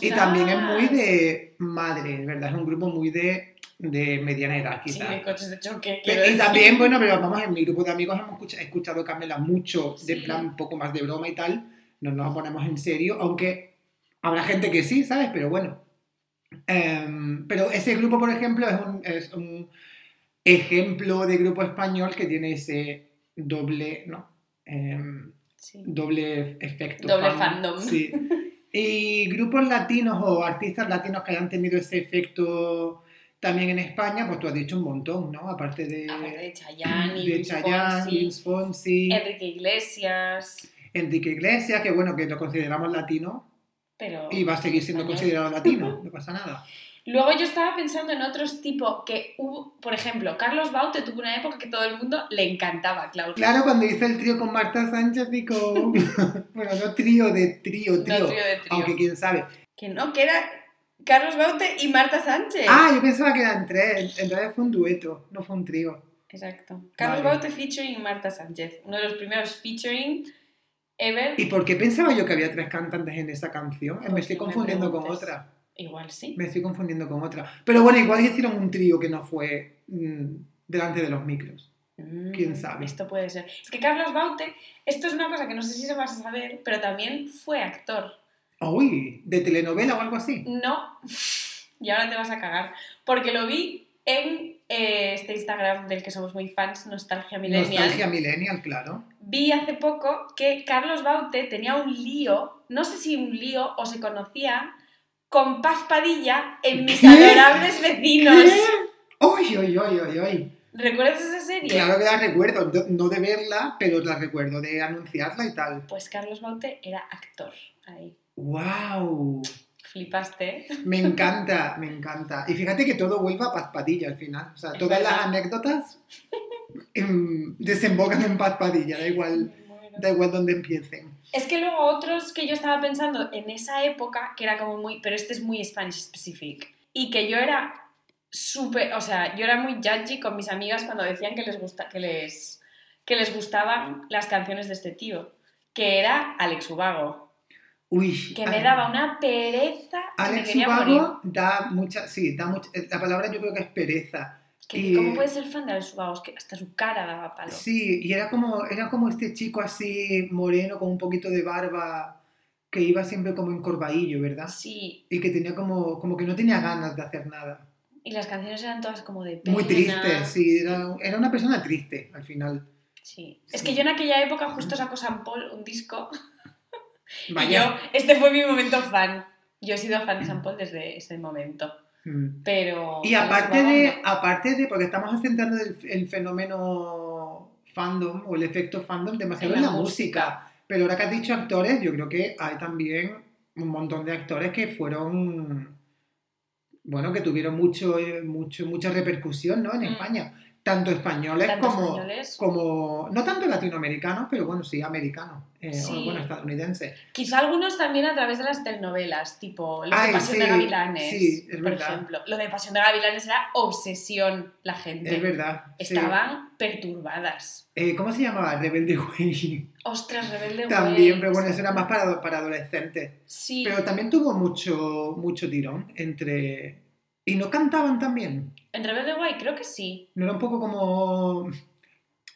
Y también es muy de madre, ¿verdad? Es un grupo muy de, de mediana edad, Sí, quizás. de coches de choque. Y decir. también, bueno, pero vamos, en mi grupo de amigos hemos escucha- escuchado Carmela mucho, de Sí. plan un poco más de broma y tal, no nos ponemos en serio, aunque habrá gente que sí, ¿sabes? Pero bueno. Em, pero ese grupo, por ejemplo, es un, es un ejemplo de grupo español que tiene ese doble, ¿no? Em, Sí. doble efecto. Doble fandom. Sí. Y grupos latinos o artistas latinos que hayan tenido ese efecto también en España, pues tú has dicho un montón, ¿no? Aparte de, Aparte de Chayanne de Chayanne, Fonsi, Enrique Iglesias, Enrique Iglesias, que bueno, que lo consideramos latino pero... y va a seguir siendo Español. considerado latino, no pasa nada. Luego yo estaba pensando en otros tipo que hubo, por ejemplo, Carlos Baute tuvo una época que todo el mundo le encantaba, Claudia. Claro, cuando hice el trío con Marta Sánchez y con... bueno, no trío de trío, No, trío, trío de trío. aunque quién sabe. Que no, que era Carlos Baute y Marta Sánchez. Ah, yo pensaba que eran tres, en realidad fue un dueto, no fue un trío. Exacto. Carlos Vale. Baute featuring Marta Sánchez. Uno de los primeros featuring ever. ¿Y por qué pensaba yo que había tres cantantes en esa canción? Pues me estoy me confundiendo con otra. Igual sí. Me estoy confundiendo con otra. Pero bueno, igual hicieron un trío que no fue mm, delante de los micros. quién Mm, sabe. Esto puede ser. Es que Carlos Baute, esto es una cosa que no sé si se vas a saber, pero también fue actor. Uy, de telenovela o algo así. No. Y ahora te vas a cagar. Porque lo vi en eh, este Instagram del que somos muy fans, Nostalgia Millennial. Nostalgia Millennial, claro. Vi hace poco que Carlos Baute tenía un lío, no sé si un lío o se conocía, con Paz Padilla en Mis ¿Qué? Adorables Vecinos. ¡Uy, uy, uy, uy, uy! ¿Recuerdas esa serie? Claro que la recuerdo, no de verla, pero la recuerdo de anunciarla y tal. Pues Carlos Baute era actor ahí. ¡Wow! Flipaste. Me encanta, me encanta. Y fíjate que todo vuelve a Paz Padilla al final. O sea, todas las anécdotas em, desembocan en Paz Padilla, da igual, da igual donde empiecen. Es que luego otros que yo estaba pensando en esa época, que era como muy, pero este es muy Spanish specific, y que yo era súper, o sea, yo era muy judgy con mis amigas cuando decían que les, gusta, que les, que les gustaban las canciones de este tío, que era Alex Ubago, Uy, que me daba una pereza que me Alex quería morir. Ubago da mucha, sí, da mucha, la palabra yo creo que es pereza. Que, y- ¿Cómo puedes ser fan de Alex Ubago? Es que hasta su cara daba palo. Sí, y era como, era como este chico así moreno con un poquito de barba que iba siempre como encorvadillo, ¿verdad? Sí, Y que tenía como, como que no tenía ganas de hacer nada. y las canciones eran todas como de pena. Muy triste, sí, era, era una persona triste al final. Sí. Es Sí. que yo en aquella época justo sacó San Paul un disco y Vaya. yo, este fue mi momento fan. Yo he sido fan de San Paul desde ese momento. Mm. Pero. Y aparte de, aparte de, porque estamos centrando el, el fenómeno fandom o el efecto fandom demasiado En la la, música. Pero ahora que has dicho actores, yo creo que hay también un montón de actores que fueron, bueno, que tuvieron mucho, eh, mucho, mucha repercusión, ¿no? En Mm. España. Tanto españoles Tanto como, españoles. como, no tanto latinoamericanos, pero bueno, sí, americanos, eh, Sí. o bueno, estadounidenses. Quizá algunos también a través de las telenovelas, tipo Ay, de Pasión de sí, Gavilanes. sí, es por verdad. ejemplo. Lo de Pasión de Gavilanes era obsesión la gente. Es verdad. Estaban perturbadas. Eh, ¿Cómo se llamaba? Rebelde Way. Ostras, rebelde También, Way. pero bueno, eso era más para, para adolescentes. Sí. Pero también tuvo mucho, mucho tirón entre... Y no cantaban también. En Rebelde Way creo que sí. No era un poco como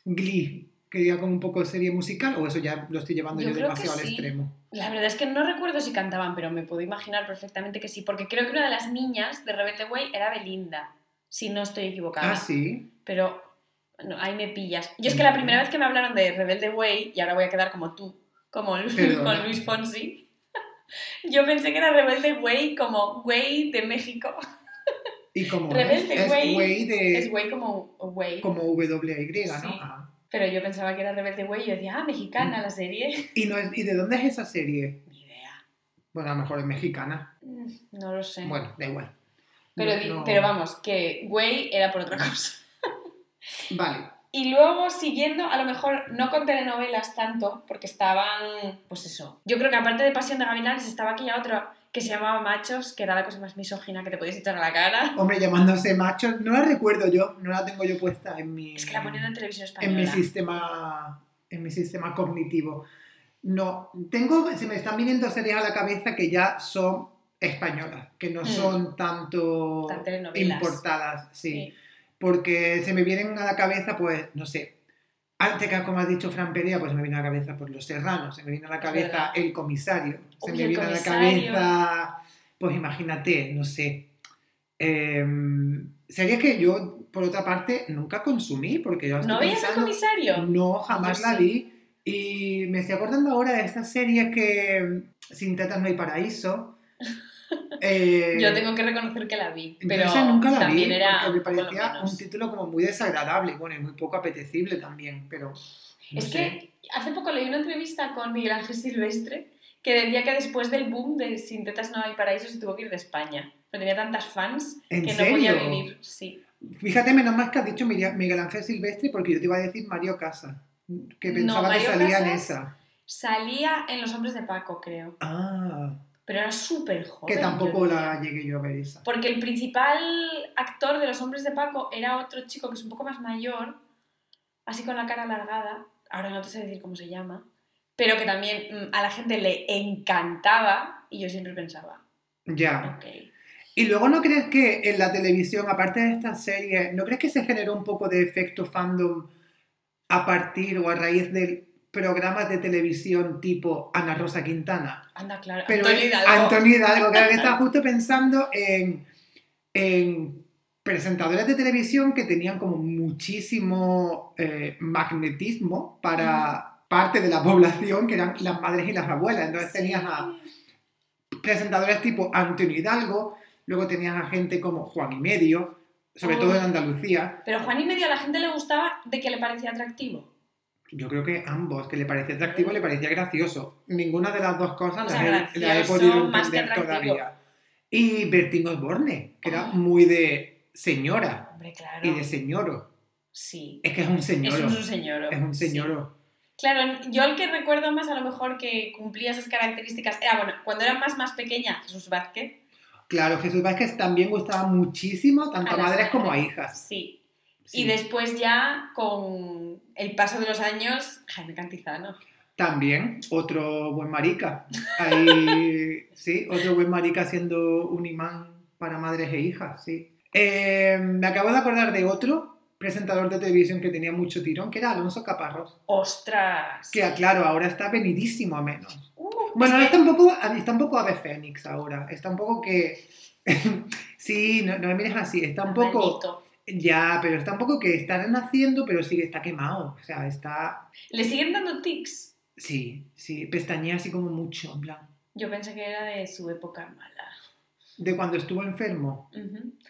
Glee, que era como un poco serie musical, o eso ya lo estoy llevando Yo demasiado al sí. extremo. La verdad es que no recuerdo si cantaban, pero me puedo imaginar perfectamente que sí, porque creo que una de las niñas de Rebelde Way era Belinda, si no estoy equivocada. Ah, sí. Pero no, ahí me pillas. Yo es que la primera vez que me hablaron de Rebelde Way, y ahora voy a quedar como tú, como Perdona. con Luis Fonsi, yo pensé que era Rebelde Way como Way de México. Y como Rebelde Way de... Es Way como Way. como W-Y, ¿no? Sí. Ah. Pero yo pensaba que era Rebelde Way y yo decía, ah, mexicana la serie. ¿Y, no es- ¿Y de dónde es esa serie? Ni idea. Bueno, a lo mejor es mexicana. Mm, No lo sé. Bueno, da igual. Pero, No- no- pero vamos, que Way era por otra cosa. Vale. Y luego, siguiendo, a lo mejor no con telenovelas tanto, porque estaban, pues eso. Yo creo que aparte de Pasión de Gavilanes estaba aquella otra que se llamaba Machos, que era la cosa más misógina que te podías echar a la cara. Hombre, llamándose macho, no la recuerdo yo, no la tengo yo puesta en mi, Es que la ponían en televisión en mi española. sistema en mi sistema cognitivo. No, tengo, se me están viniendo series a la cabeza que ya son españolas, que no Mm. son tanto Tan telenovelas. importadas, sí. Sí. Porque se me vienen a la cabeza, pues, no sé, antes que como has dicho Fran Perea, pues se me viene a la cabeza por Los Serranos, se me viene a la cabeza. El Comisario, se Uy, me El viene a la cabeza, pues imagínate, no sé, em, series que yo, por otra parte, nunca consumí, porque yo ¿No veías pensando- comisario? no, jamás Yo la sí. vi. Y me estoy acordando ahora de esta serie que Sin tetas no hay paraíso. Eh, Yo tengo que reconocer que la vi, pero esa nunca la también vi era porque me parecía un título como muy desagradable y bueno, y muy poco apetecible también, pero no Es sé. que hace poco leí una entrevista con Miguel Ángel Silvestre que decía que después del boom de Sin tetas no hay paraíso se tuvo que ir de España. Pero tenía tantas fans ¿En que no podía serio? vivir. Sí. Fíjate, menos más que has dicho Miguel Ángel Silvestre porque yo te iba a decir Mario Casa, que No, pensaba que Mario salía en Casas- esa. Salía en Los hombres de Paco, creo. Ah, Pero era súper joven. que tampoco la llegué yo a ver esa. Porque el principal actor de Los hombres de Paco era otro chico que es un poco más mayor, así con la cara alargada. Ahora no te sé decir cómo se llama. Pero que también mm, a la gente le encantaba y yo siempre pensaba, Ya. Y luego, ¿no crees que en la televisión, aparte de esta serie, ¿no crees que se generó un poco de efecto fandom a partir o a raíz de programas de televisión tipo Ana Rosa Quintana? Anda, claro. Pero Antonio Hidalgo. Antonio Hidalgo, claro, que estaba justo pensando en, en presentadores de televisión que tenían como muchísimo eh, magnetismo para parte de la población, que eran las madres y las abuelas. Entonces tenías a presentadores tipo Antonio Hidalgo, luego tenías a gente como Juan y Medio, sobre Oh. todo en Andalucía. Pero Juan y medio a la gente le gustaba de que le parecía atractivo. Yo creo que ambos, que le parecía atractivo, le parecía gracioso. Ninguna de las dos cosas O sea, las he, las he gracioso podido entender todavía. Y Bertín Osborne, que era Ah. muy de señora Hombre, claro. y de señoro. Sí. Es que es un señoro. Es un señor. Es un señoro. Claro, yo el que recuerdo más a lo mejor que cumplía esas características era, bueno, cuando era más más pequeña, Jesús Vázquez. Claro, Jesús Vázquez también gustaba muchísimo, tanto a madres como a hijas. Sí. Sí. Y después ya, con el paso de los años, Jaime Cantizano. También otro buen marica. Ahí, sí, otro buen marica siendo un imán para madres e hijas, sí. Eh, me acabo de acordar de otro presentador de televisión que tenía mucho tirón, que era Alonso Caparrós. ¡Ostras! Que, claro, ahora está venidísimo a menos. Uh, Bueno, ahora es que- está un poco, está un poco ave fénix ahora. Está un poco que... sí, no, no me mires así. Está un poco... maldito. Ya, pero está un poco que está renaciendo, pero sigue, está quemado. O sea, está... ¿Le siguen dando tics? Sí, sí, pestañea así como mucho, en plan. Yo pensé que era de su época mala. De cuando estuvo enfermo.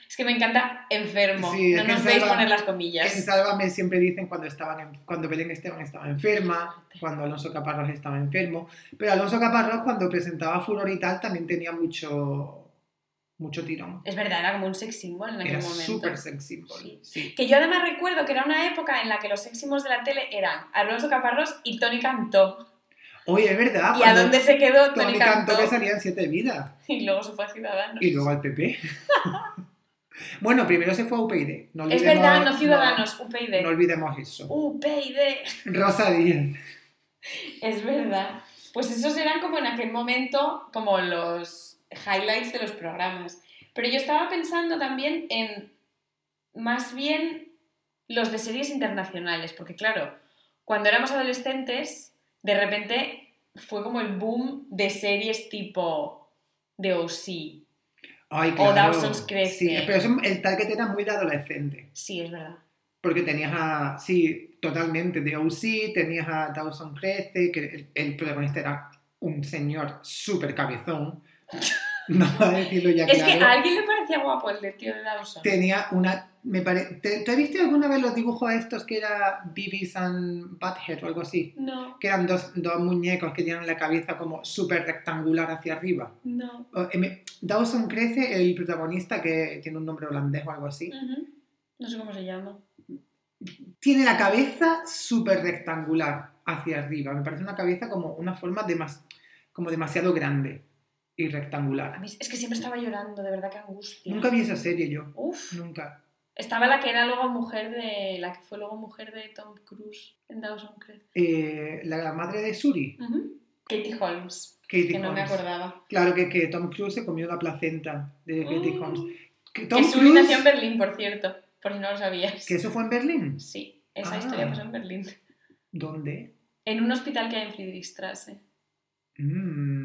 Es que me encanta enfermo. Sí, no que nos veis poner las En comillas. Sálvame siempre dicen cuando estaban en- cuando Belén Esteban estaba enferma, cuando Alonso Caparrós estaba enfermo. Pero Alonso Caparrós cuando presentaba Furor y tal también tenía mucho, mucho tirón. Es verdad, era como un sex symbol en aquel Era momento. súper sex symbol. Sí. Sí. Que yo además recuerdo que era una época en la que los sex symbols de la tele eran Alonso Caparrós y Tony Cantó. Oye, es verdad. ¿Y a dónde se quedó Tony, Tony Cantó? cantó que salía en Siete Vidas. Y luego se fue a Ciudadanos. Y luego al PP. bueno, primero se fue a UPyD. No Es verdad, no Ciudadanos, UPyD. No, olvidemos eso. UPyD. Rosa Díez. Es verdad. Pues esos eran como en aquel momento, como los highlights de los programas. Pero yo estaba pensando también en más bien los de series internacionales, porque claro, cuando éramos adolescentes, de repente fue como el boom de series tipo The O.C. Ay, O. Dawson's Creek. Sí, pero eso- el target era muy de adolescente. Sí, es verdad. Porque tenías a, sí, totalmente, de OC, tenías a Dawson Crece, que el, el protagonista era un señor súper cabezón. No voy a decirlo ya Es claro. que a alguien le parecía guapo el del tío de Dawson. Tenía una, me pare... ¿Te, ¿Tú has visto alguna vez los dibujos estos que era Beavis and Butthead o algo así? No, Que eran dos, dos muñecos que tenían la cabeza como súper rectangular hacia arriba. no. Eh, Dawson Crece, el protagonista que tiene un nombre holandés o algo así. Ujú. No sé cómo se llama. tiene la cabeza súper rectangular hacia arriba. Me parece una cabeza como una forma demas- como demasiado grande y rectangular. es que siempre estaba llorando, de verdad que angustia. Nunca vi esa serie yo. Uf. Nunca. Estaba la que era luego mujer de. la que fue luego mujer de Tom Cruise en Dawson Creek. Eh, la madre de Suri. Ujú. Katie Holmes. Katie Que no me acordaba. Claro que, que Tom Cruise se comió la placenta de Katie Mm. Holmes. Que Que Tom su Cruise, nació en Berlín, por cierto. Por si no lo sabías. que eso fue en Berlín. Sí, esa Ah. historia pasó en Berlín. ¿Dónde? En un hospital que hay en Friedrichstraße. Mm,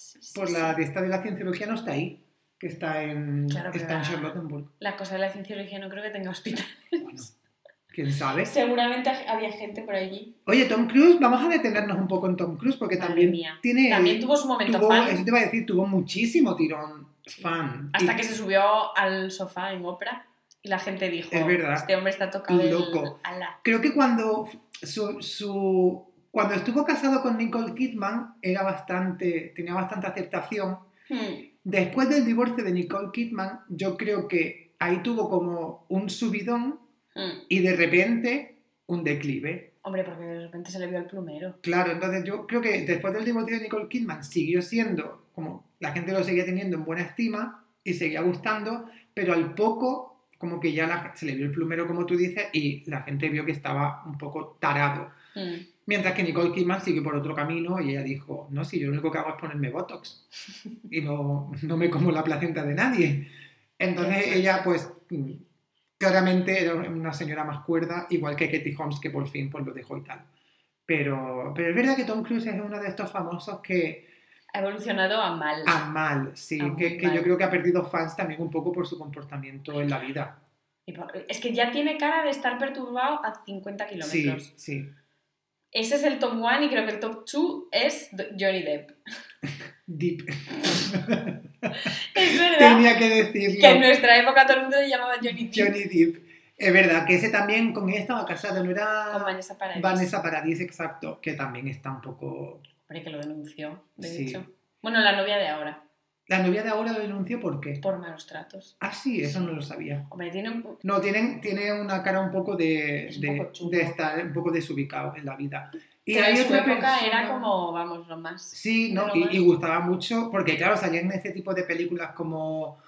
Sí, sí, Por la de esta de la cienciología no está ahí, que está en, Claro, está en Charlottenburg. La cosa de la cienciología no creo que tenga hospital. Bueno, quién sabe. Seguramente había gente por allí. Oye, Tom Cruise, vamos a detenernos un poco en Tom Cruise porque Madre también mía. tiene. También tuvo su momento tuvo- fan. Eso te iba a decir, tuvo muchísimo tirón fan. Hasta Y- que se subió al sofá en ópera y la gente dijo, Es verdad. este hombre está tocado Loco. ala. Creo que cuando su, su- cuando estuvo casado con Nicole Kidman era bastante, tenía bastante aceptación. Hmm, Después del divorcio de Nicole Kidman, yo creo que ahí tuvo como un subidón hmm. y de repente un declive. Hombre, porque de repente se le vio el plumero. Claro, entonces yo creo que después del divorcio de Nicole Kidman siguió siendo como la gente lo seguía teniendo en buena estima y seguía gustando, pero al poco como que ya la- se le vio el plumero como tú dices y la gente vio que estaba un poco tarado. Hmm. Mientras que Nicole Kidman siguió por otro camino y ella dijo, no, si yo lo único que hago es ponerme Botox y no, no me como la placenta de nadie. Entonces ella pues claramente era una señora más cuerda, igual que Katie Holmes que por fin pues lo dejó y tal. Pero, pero es verdad que Tom Cruise es uno de estos famosos que Ha evolucionado a mal. a mal, sí, A que, que mal. yo creo que ha perdido fans también un poco por su comportamiento en la vida. Es que ya tiene cara de estar perturbado a 50 Sí, kilómetros. sí. Ese es el top 1 y creo que el top 2 es Johnny Depp. Deep. Es verdad Tenía que decirlo. que en nuestra época todo el mundo le llamaba Johnny Depp. Johnny Depp. Es verdad que ese también con ella estaba casado, no era Con Vanessa Paradis. Vanessa Paradis, exacto, que también está un poco... Hombre, que lo denunció, de Sí. hecho. Bueno, la novia de ahora, La novia de ahora lo denunció ¿por qué? por malos tratos. Ah, sí, eso no lo sabía. Hombre, tiene un... No, tiene, tiene una cara un poco de, Es un poco de estar un poco desubicado en la vida. Y en su época persona- era como, vamos, lo más... Sí, ¿no? Y, más- y gustaba mucho, porque claro, salían ese tipo de películas como...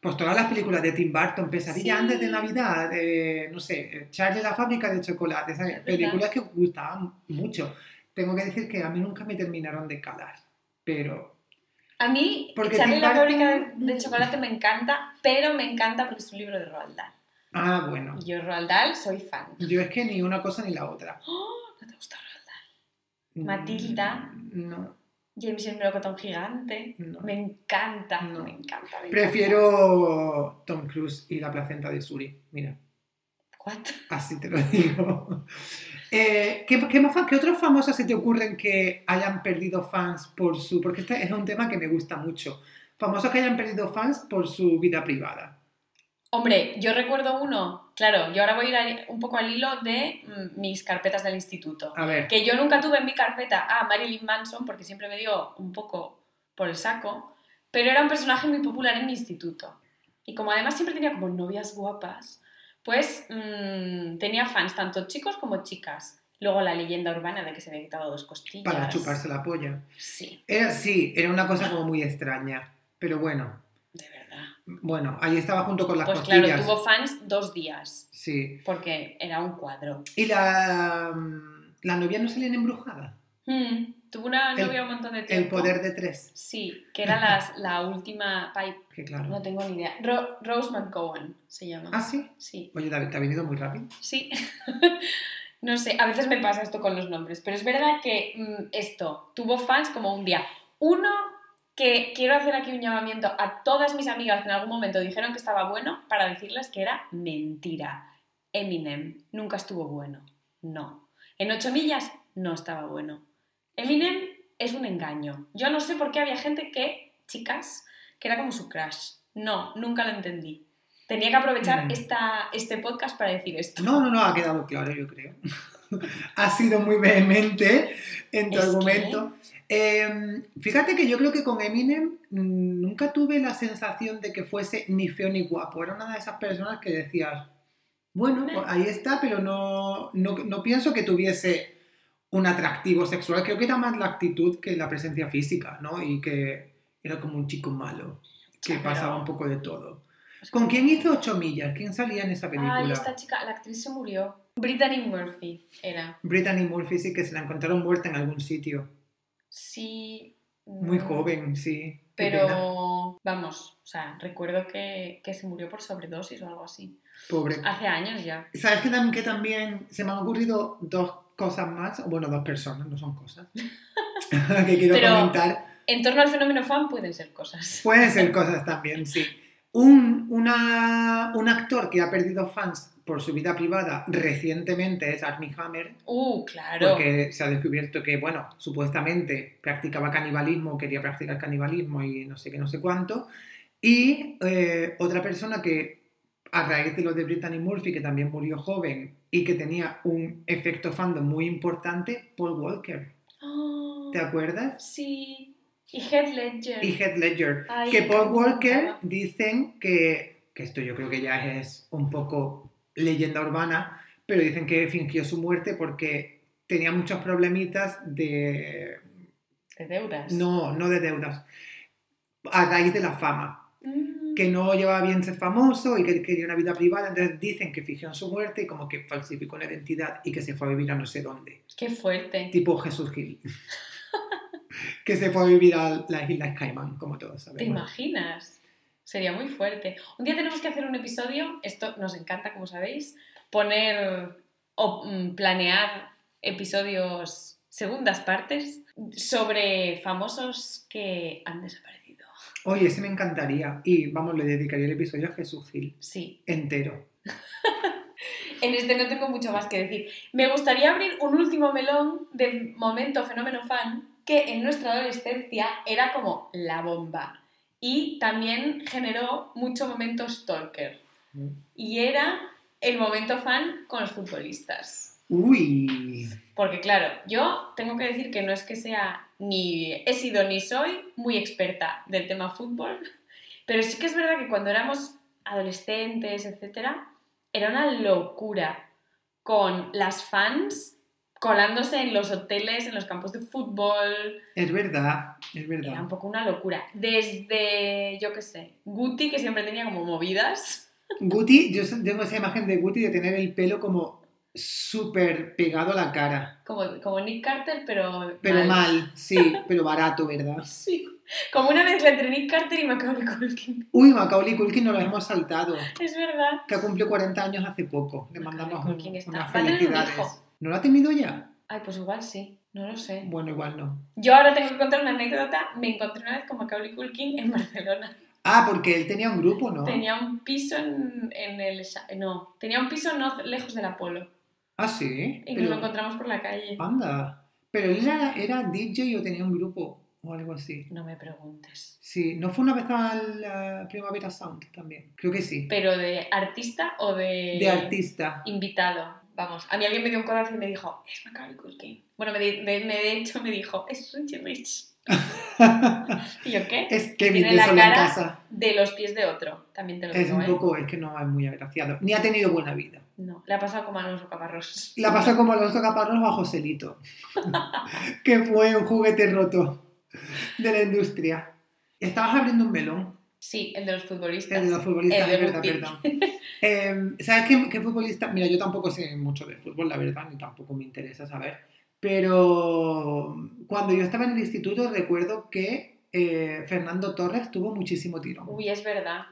Pues todas las películas de Tim Burton, Pesadilla Sí. antes de Navidad, eh, no sé, Charlie la fábrica de chocolate, verdad. películas que gustaban mucho. Tengo que decir que a mí nunca me terminaron de calar, pero A mí, Porque Charlie la fábrica de, de chocolate me encanta, pero me encanta porque es un libro de Roald Dahl. Ah, bueno. Yo Roald Dahl soy fan. Yo es que ni una cosa ni la otra. ¡Oh! ¿No te gusta Roald Dahl? Matilda. Mm, No. James y el melocotón gigante. No. Me encanta, No. me encanta. me Prefiero Tom Cruise y la placenta de Suri. Mira. ¿What? así te lo digo. Eh, ¿qué, qué, más qué otros famosos se te ocurren que hayan perdido fans por su... Porque este es un tema que me gusta mucho. Famosos que hayan perdido fans por su vida privada. Hombre, yo recuerdo uno, claro, yo ahora voy a ir un poco al hilo de mm, mis carpetas del instituto. A ver. Que yo nunca tuve en mi carpeta a Marilyn Manson porque siempre me dio un poco por el saco, pero era un personaje muy popular en mi instituto. Y como además siempre tenía como novias guapas, pues mm, tenía fans tanto chicos como chicas. Luego la leyenda urbana de que se había quitado dos costillas. Para chuparse la polla. Sí, Era, sí, era una cosa como muy extraña. Pero bueno, de verdad. bueno, ahí estaba junto con las Pues costillas. claro, tuvo fans dos días, Sí. porque era un cuadro. ¿Y la, mm, la novia no salía en embrujada? Mm, tuvo una El- novia un montón de El tiempo. poder de tres. Sí, que era las- la última pipe. Que claro. No tengo ni idea. Ro- Rose McGowan se llama. Ah, sí. Sí, Oye, David, te ha venido muy rápido. sí. no sé, a veces me pasa esto con los nombres, pero es verdad que mm, esto tuvo fans como un día. Uno que quiero hacer aquí un llamamiento a todas mis amigas que en algún momento dijeron que estaba bueno para decirles que era mentira. Eminem nunca estuvo bueno. No. En 8 millas no estaba bueno. Eminem es un engaño. Yo no sé por qué había gente que, chicas, que era como su crush. No, nunca lo entendí. Tenía que aprovechar Mm. esta, este podcast para decir esto. No, no, no, ha quedado claro, yo creo. ha sido muy vehemente en tu Es que- argumento. Eh, fíjate que yo creo que con Eminem mm, nunca tuve la sensación de que fuese ni feo ni guapo. Era una de esas personas que decías, bueno, pues ahí está, pero no, no, no pienso que tuviese un atractivo sexual. Creo que era más la actitud que la presencia física, ¿no? Y que era como un chico malo, que Pero- pasaba un poco de todo. ¿Con quién hizo 8 millas? ¿Quién salía en esa película? Ay, esta chica, la actriz se murió. Brittany Murphy era. Brittany Murphy sí que se la encontraron muerta en algún sitio. Sí, Muy Mm, joven, sí. Pero, vamos, o sea, recuerdo que, que se murió por sobredosis o algo así. Pobre. Hace años ya. ¿Sabes que también, que también se me han ocurrido dos cosas más? Bueno, dos personas, no son cosas. que quiero Pero- comentar. En torno al fenómeno fan pueden ser cosas. Pueden ser cosas también, sí. Un, una- un actor que ha perdido fans por su vida privada recientemente es Armie Hammer, Uh, claro. porque se ha descubierto que, bueno, supuestamente practicaba canibalismo, quería practicar canibalismo y no sé qué, no sé cuánto. Y eh, otra persona que, a raíz de lo de Brittany Murphy, que también murió joven y que tenía un efecto fandom muy importante, Paul Walker. Oh, ¿Te acuerdas? sí. Y Heath Ledger. Y Heath Ledger. Ay, que Paul Walker dicen que, que esto yo creo que ya es un poco leyenda urbana, pero dicen que fingió su muerte porque tenía muchos problemitas de... De deudas. No, no de deudas, a raíz de la fama, Mm, que no llevaba bien ser famoso y que quería una vida privada, entonces dicen que fingió su muerte y como que falsificó la identidad y que se fue a vivir a no sé dónde, Qué fuerte. tipo Jesús Gil. que se fue a vivir a las Islas Caimán, como todos ¿Te sabemos. imaginas? Sería muy fuerte. Un día tenemos que hacer un episodio, esto nos encanta, como sabéis, poner o mm, planear episodios, segundas partes, sobre famosos que han desaparecido. Oye, ese me encantaría. Y vamos, le dedicaría el episodio a Jesús Gil Sí, entero. en este no tengo mucho más que decir. Me gustaría abrir un último melón de momento fenómeno fan que en nuestra adolescencia era como la bomba y también generó mucho momento stalker. Y era el momento fan con los futbolistas. Uy, Porque claro, yo tengo que decir que no es que sea ni he sido ni soy muy experta del tema fútbol, pero sí que es verdad que cuando éramos adolescentes, etcétera, era una locura con las fans colándose en los hoteles, en los campos de fútbol, es verdad, es era un verdad. poco una locura. Desde, yo qué sé, Guti, que siempre tenía como movidas. Guti, yo tengo esa imagen de Guti de tener el pelo como súper pegado a la cara. Como, como Nick Carter, pero. Pero mal, sí, pero barato, ¿verdad? Sí. Como una mezcla entre Nick Carter y Macaulay Culkin. Uy, Macaulay Culkin no lo hemos saltado, Es verdad. que ha cumplido 40 años hace poco. Le Macaulay mandamos un- unas un felicidades. ¿No lo ha tenido ya? Ay, pues igual sí. No lo sé. Bueno, igual no. Yo ahora tengo que contar una anécdota. Me encontré una vez con Macaulay Culkin en Barcelona. Ah, porque él tenía un grupo, ¿no? Tenía un piso en, en el. No, tenía un piso no lejos del Apolo. Ah, sí. Y nos pero- lo encontramos por la calle. Anda. Pero él era, DJ o tenía un grupo o algo así. No me preguntes. Sí, ¿no fue una vez al Primavera Sound también? Creo que sí. ¿Pero de artista o de.? De artista. invitado. Vamos, a mí alguien me dio un codazo y me dijo, es Macaulay Culkin. Bueno, me, de, me- de hecho me dijo, es Richie Rich. ¿Y yo qué? es Kevin Tiene de la solo en cara casa. De los pies de otro, también te lo Es digo, un ¿eh? poco, es que no es muy agraciado. Ni ha tenido buena vida. No, le ha pasado como Alonso Caparrós. La pasó como Alonso Caparrós o a Joselito, que fue un juguete roto de la industria. Estabas abriendo un melón, Sí, el de los futbolistas. el de los futbolistas, El de es verdad, perdón. Eh, ¿Sabes qué, qué futbolista? Mira, yo tampoco sé mucho de fútbol, la verdad, ni tampoco me interesa saber. Pero cuando yo estaba en el instituto recuerdo que eh, Fernando Torres tuvo muchísimo tirón. Uy, es verdad.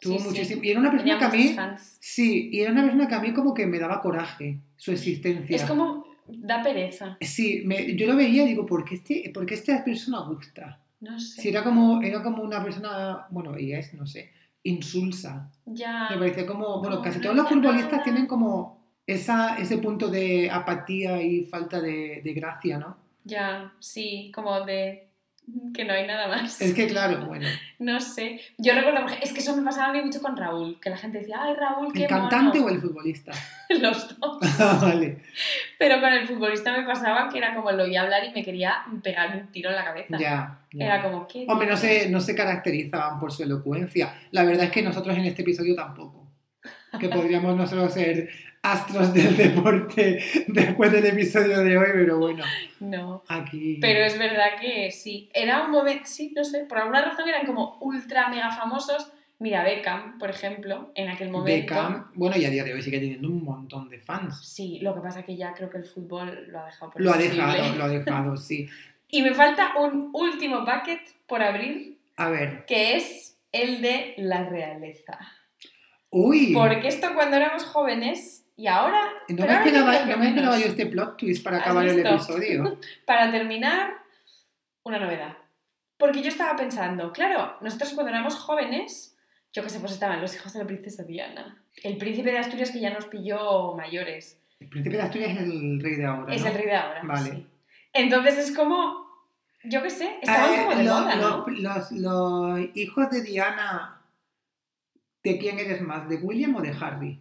tuvo Sí, sí. muchísimo. Y era una persona Tenía que a mí. fans. Sí, y era una persona que a mí como que me daba coraje su existencia. Es como, da pereza. Sí, me- yo lo veía y digo, ¿por qué, este, ¿por qué esta persona gusta? No sé. Si era como, era como una persona, bueno, y es, no sé, insulsa. Ya. Me parecía como, bueno, No, casi no todos los futbolistas tienen como esa, ese punto de apatía y falta de, de gracia, ¿no? Ya, sí, como de que no hay nada más. Es que claro, bueno, No sé. Yo recuerdo, es que eso me pasaba a mí mucho con Raúl, que la gente decía, ay, Raúl, qué ¿el cantante mono". o el futbolista? Los dos. Ah, vale, Pero con el futbolista me pasaba que era como lo oía hablar y me quería pegar un tiro en la cabeza. ya. ya. Era como, ¿qué? Hombre, no se, no se caracterizaban por su elocuencia. La verdad es que nosotros en este episodio tampoco. Que podríamos nosotros ser astros del deporte después del episodio de hoy, pero bueno, No. aquí... Pero es verdad que sí. Era un momento, sí, no sé, por alguna razón eran como ultra mega famosos. Mira, Beckham, por ejemplo, en aquel momento. Beckham, bueno, y a día de hoy sigue teniendo un montón de fans. Sí, lo que pasa que ya creo que el fútbol lo ha dejado por Lo ha imposible. dejado, lo ha dejado, sí. Y me falta un último bucket por abrir, A ver. que es el de la realeza. Uy. Porque esto cuando éramos jóvenes y ahora... No me esperaba, no me esperaba yo este plot twist para ¿Has acabar el episodio. Para terminar, una novedad. Porque yo estaba pensando, claro, nosotros cuando éramos jóvenes, yo que sé, pues estaban los hijos de la princesa Diana, el príncipe de Asturias que ya nos pilló mayores, El príncipe de Asturias es el rey de ahora. es ¿no? el rey de ahora. Vale. sí. Entonces es como, yo qué sé, estaban Eh, como de moda, ¿no? los, los hijos de Diana, ¿de quién eres más? ¿De William o de Harry?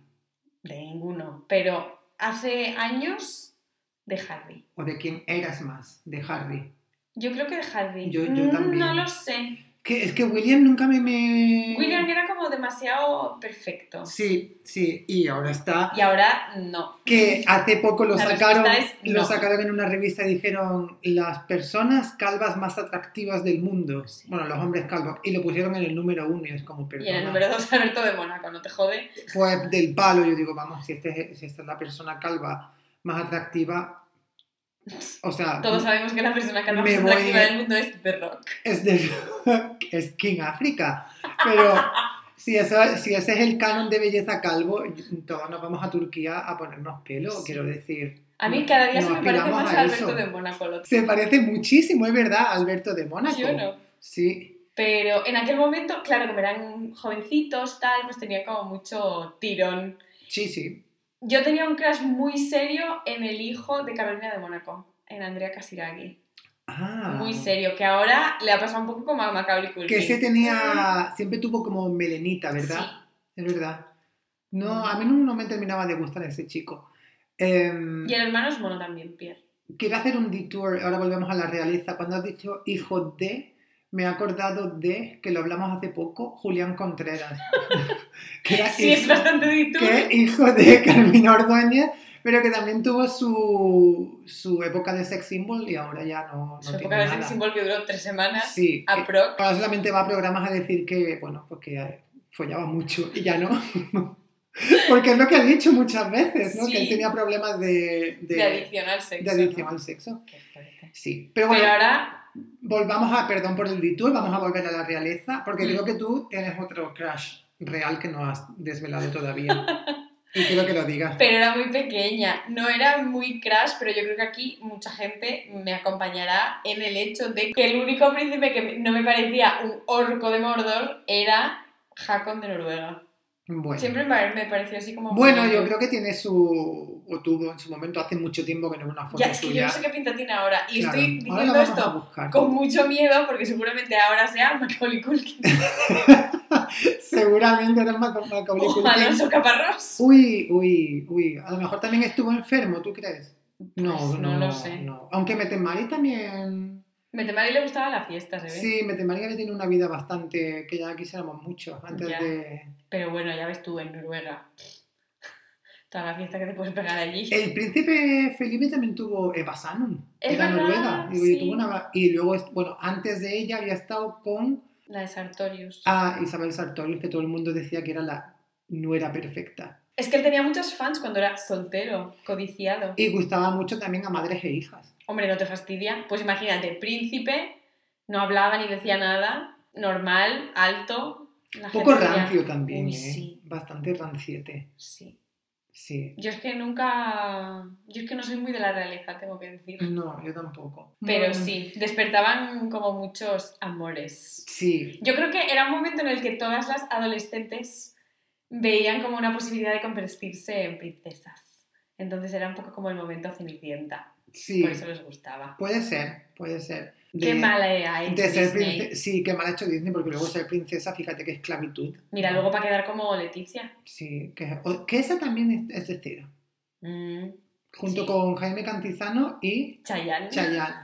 De ninguno, pero hace años de Harry. ¿O de quién eras más? De Harry. Yo creo que de Harry. Yo- yo Mm, también. No lo sé. Que, es que William nunca me... me... William era como demasiado perfecto. Sí, sí, y ahora está... Y ahora no. Que hace poco lo La sacaron, lo no. sacaron en una revista y dijeron las personas calvas más atractivas del mundo. Sí. Bueno, los hombres calvos. Y lo pusieron en el número uno y es como, Y en perdona. el número 2, Alberto de Mónaco, ¿no te jode? Pues del palo, yo digo, vamos, si, este, si esta es la persona calva más atractiva, o sea, Todos sabemos que la persona que más Me voy- atractiva del mundo es The Rock. es, de, es King África. Pero si, eso, si ese es el canon de belleza calvo, todos nos vamos a Turquía a ponernos pelo, Sí. quiero decir. A mí cada día se me parece más a Alberto eso. de Mónaco. Se parece muchísimo, es verdad, a Alberto de Mónaco. Yo no. Sí, Pero en aquel momento, claro, como eran jovencitos, tal, pues tenía como mucho tirón. sí, sí. Yo tenía un crush muy serio en el hijo de Carolina de Mónaco, en Andrea Casiraghi. Ah, Muy serio, que ahora le ha pasado un poco como a Macaulay Culkin. Que ese tenía, siempre tuvo como melenita, ¿verdad? Es verdad. No, a mí no, no me terminaba de gustar ese chico. Em, Sí. Y el hermano es mono también, Pierre. Quiero hacer un detour, ahora volvemos a la realeza. Cuando has dicho hijo de, me he acordado de, que lo hablamos hace poco, Julián Contreras. que era Sí, es hijo- bastante dito. que es hijo de Carmina Ordóñez, pero que también tuvo su, su época de sex symbol y ahora ya no, no Su tiene época de nada. sex symbol que duró tres semanas. Sí, A que proc. ahora solamente va a programas a decir que, bueno, pues que eh, follaba mucho y ya no. Porque es lo que ha dicho muchas veces, ¿no? Sí. Que él tenía problemas de, de, De, adicción al sexo. de adicción ¿no? al sexo. Sí, pero bueno, Pero ahora, volvamos a, perdón por el detour, vamos a volver a la realeza, porque Mm. creo que tú tienes otro crush real que no has desvelado todavía. y quiero que lo digas. pero era muy pequeña. No era muy crash, pero yo creo que aquí mucha gente me acompañará en el hecho de que el único príncipe que no me parecía un orco de Mordor era Hakon de Noruega. Bueno. Siempre me pareció así como... Bueno, muy- yo creo que tiene su. o tuvo en su momento, hace mucho tiempo que no es una foto Ya, es que yo no sé qué pinta tiene ahora. Y Claro, estoy diciendo esto con mucho miedo porque seguramente ahora sea Macaulay Culkin Seguramente era Macaulay o Culkin. Alonso Caparrós. Uy, uy, uy. A lo mejor también estuvo enfermo, ¿tú crees? No, Pues no, no lo sé. no. Aunque Metemari también. Metemari le gustaba la fiesta, se ve. Sí, Metemari había tenido una vida bastante. que ya quisiéramos mucho antes Ya. de. Pero bueno, ya ves tú en Noruega. Toda la fiesta que te puedes pegar allí. El príncipe Felipe también tuvo Eva Sanum. Era noruega. Digo, y, sí. tuvo una- y luego, bueno, antes de ella había estado con La de Sartorius. a Isabel Sartorius, que todo el mundo decía que era la nuera perfecta. Es que él tenía muchos fans cuando era soltero, codiciado. Y gustaba mucho también a madres e hijas. Hombre, ¿no te fastidia? Pues imagínate, príncipe, no hablaba ni decía nada, normal, alto. Un poco rancio también, "Uy, ¿eh? sí, Bastante ranciete. sí. Sí. Yo es que nunca... Yo es que no soy muy de la realeza, tengo que decir. No, yo tampoco. Pero sí, despertaban como muchos amores. Sí. Yo creo que era un momento en el que todas las adolescentes veían como una posibilidad de convertirse en princesas. Entonces era un poco como el momento cenicienta. Sí. Por eso les gustaba. Puede ser, puede ser. Qué mala ha hecho de ser Disney. Sí, qué mal ha hecho Disney, porque luego ser princesa, fíjate que esclavitud. Mira, luego para quedar como Leticia. Sí, que, que esa también es, es de. Mm, Junto Sí. con Jaime Cantizano y Chayanne. Chayanne.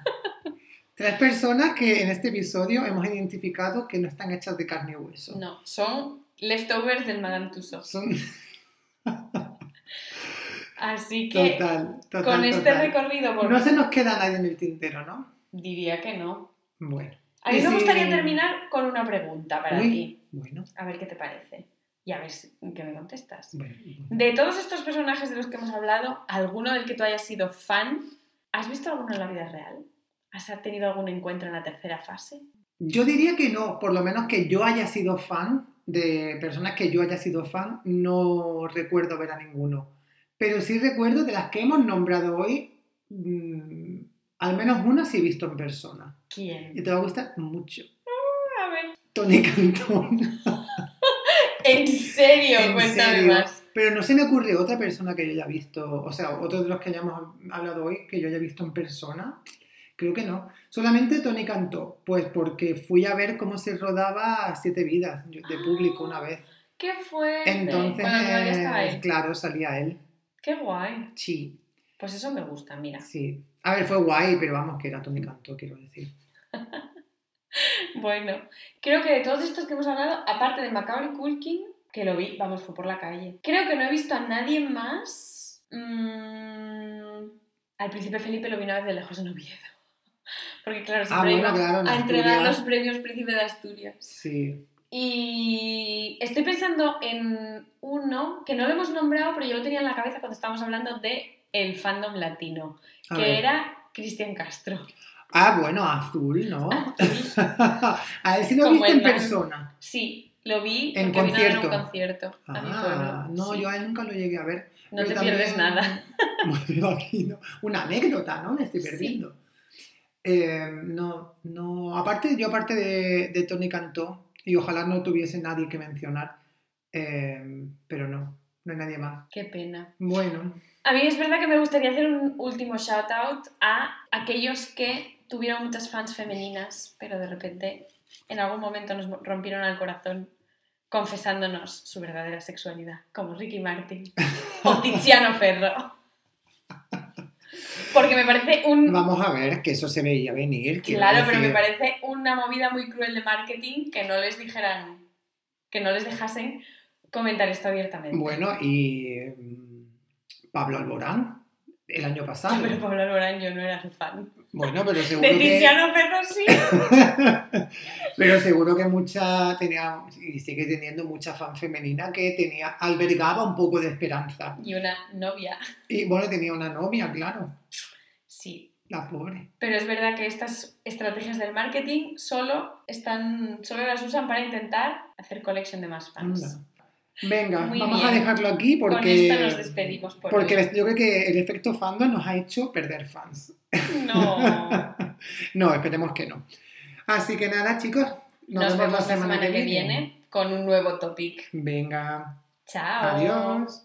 Tres personas que en este episodio hemos identificado que no están hechas de carne y hueso. No, son leftovers del Madame Tussauds. Son Así que total, total. con este total. recorrido por... No se nos queda nadie en el tintero, ¿no? Diría que no. Bueno. A mí me gustaría terminar con una pregunta para Uy, ti. Bueno, A ver qué te parece. Y a ver qué me contestas. bueno. bueno. De todos estos personajes de los que hemos hablado, ¿alguno del que tú hayas sido fan? ¿Has visto alguno en la vida real? ¿Has tenido algún encuentro en la tercera fase? Yo diría que no, por lo menos que yo haya sido fan de personas que yo haya sido fan, no recuerdo ver a ninguno. Pero sí recuerdo de las que hemos nombrado hoy, mm, al menos una sí he visto en persona. ¿Quién? Y te va a gustar mucho. A ver. Tony Cantón. ¿En serio? En Cuéntame serio. más. Pero no se me ocurre otra persona que yo haya visto, o sea, otro de los que hayamos hablado hoy que yo haya visto en persona. Creo que no. Solamente Tony Cantó, pues porque fui a ver cómo se rodaba Siete Vidas de público una vez. ¿Qué fue? Entonces, él. claro, salía él. Qué guay. Sí, Pues eso me gusta, mira. sí. A ver, fue guay, pero vamos, que era Tony Cantó, quiero decir. Bueno, creo que de todos estos que hemos hablado, aparte de Macaulay Culkin, que lo vi, vamos, fue por la calle. Creo que no he visto a nadie más. mm, al príncipe Felipe lo vi una vez de lejos en Oviedo. Porque claro, siempre Ah, bueno, iba claro, en a entregar los premios Príncipe de Asturias. Sí. Y estoy pensando en uno que no lo hemos nombrado, pero yo lo tenía en la cabeza cuando estábamos hablando de el fandom latino, A que ver. era Cristian Castro. Ah, bueno, azul, ¿no? Azul. a él sí lo Como visto en persona. Sí, lo vi En porque vino a un concierto. concierto a mi Ah, pueblo. no, sí. yo a él nunca lo llegué a ver. No Pero te también- pierdes nada. Una anécdota, ¿no? Me estoy Sí. perdiendo. Eh, no, no. Aparte, yo aparte de, de Tony Cantó, y ojalá no tuviese nadie que mencionar, eh, pero no, no hay nadie más. Qué pena. Bueno, A mí es verdad que me gustaría hacer un último shout out a aquellos que tuvieron muchas fans femeninas, pero de repente en algún momento nos rompieron al corazón confesándonos su verdadera sexualidad, como Ricky Martin o Tiziano Ferro. Porque me parece un... vamos a ver que eso se veía venir. Claro, pero me parece una movida muy cruel de marketing que no les dijeran, que no les dejasen comentar esto abiertamente. Bueno, y mm, Pablo Alborán, el año pasado. Pero Pablo Alborán yo no era fan. Bueno, pero seguro De que... Tiziano Ferro sí. Pero seguro que mucha tenía y sigue teniendo mucha fan femenina que tenía albergaba un poco de esperanza. Y una novia. Y bueno, tenía una novia, claro, Sí. la pobre. Pero es verdad que estas estrategias del marketing solo, están, solo las usan para intentar hacer collection de más fans. Anda. Venga, Muy vamos a dejarlo aquí Con porque esto nos despedimos por porque hoy. yo creo que el efecto fandom nos ha hecho perder fans. No. No, esperemos que no. Así que nada, chicos, nos, Nos vemos la semana, que viene con un nuevo topic. Venga, Chao. adiós.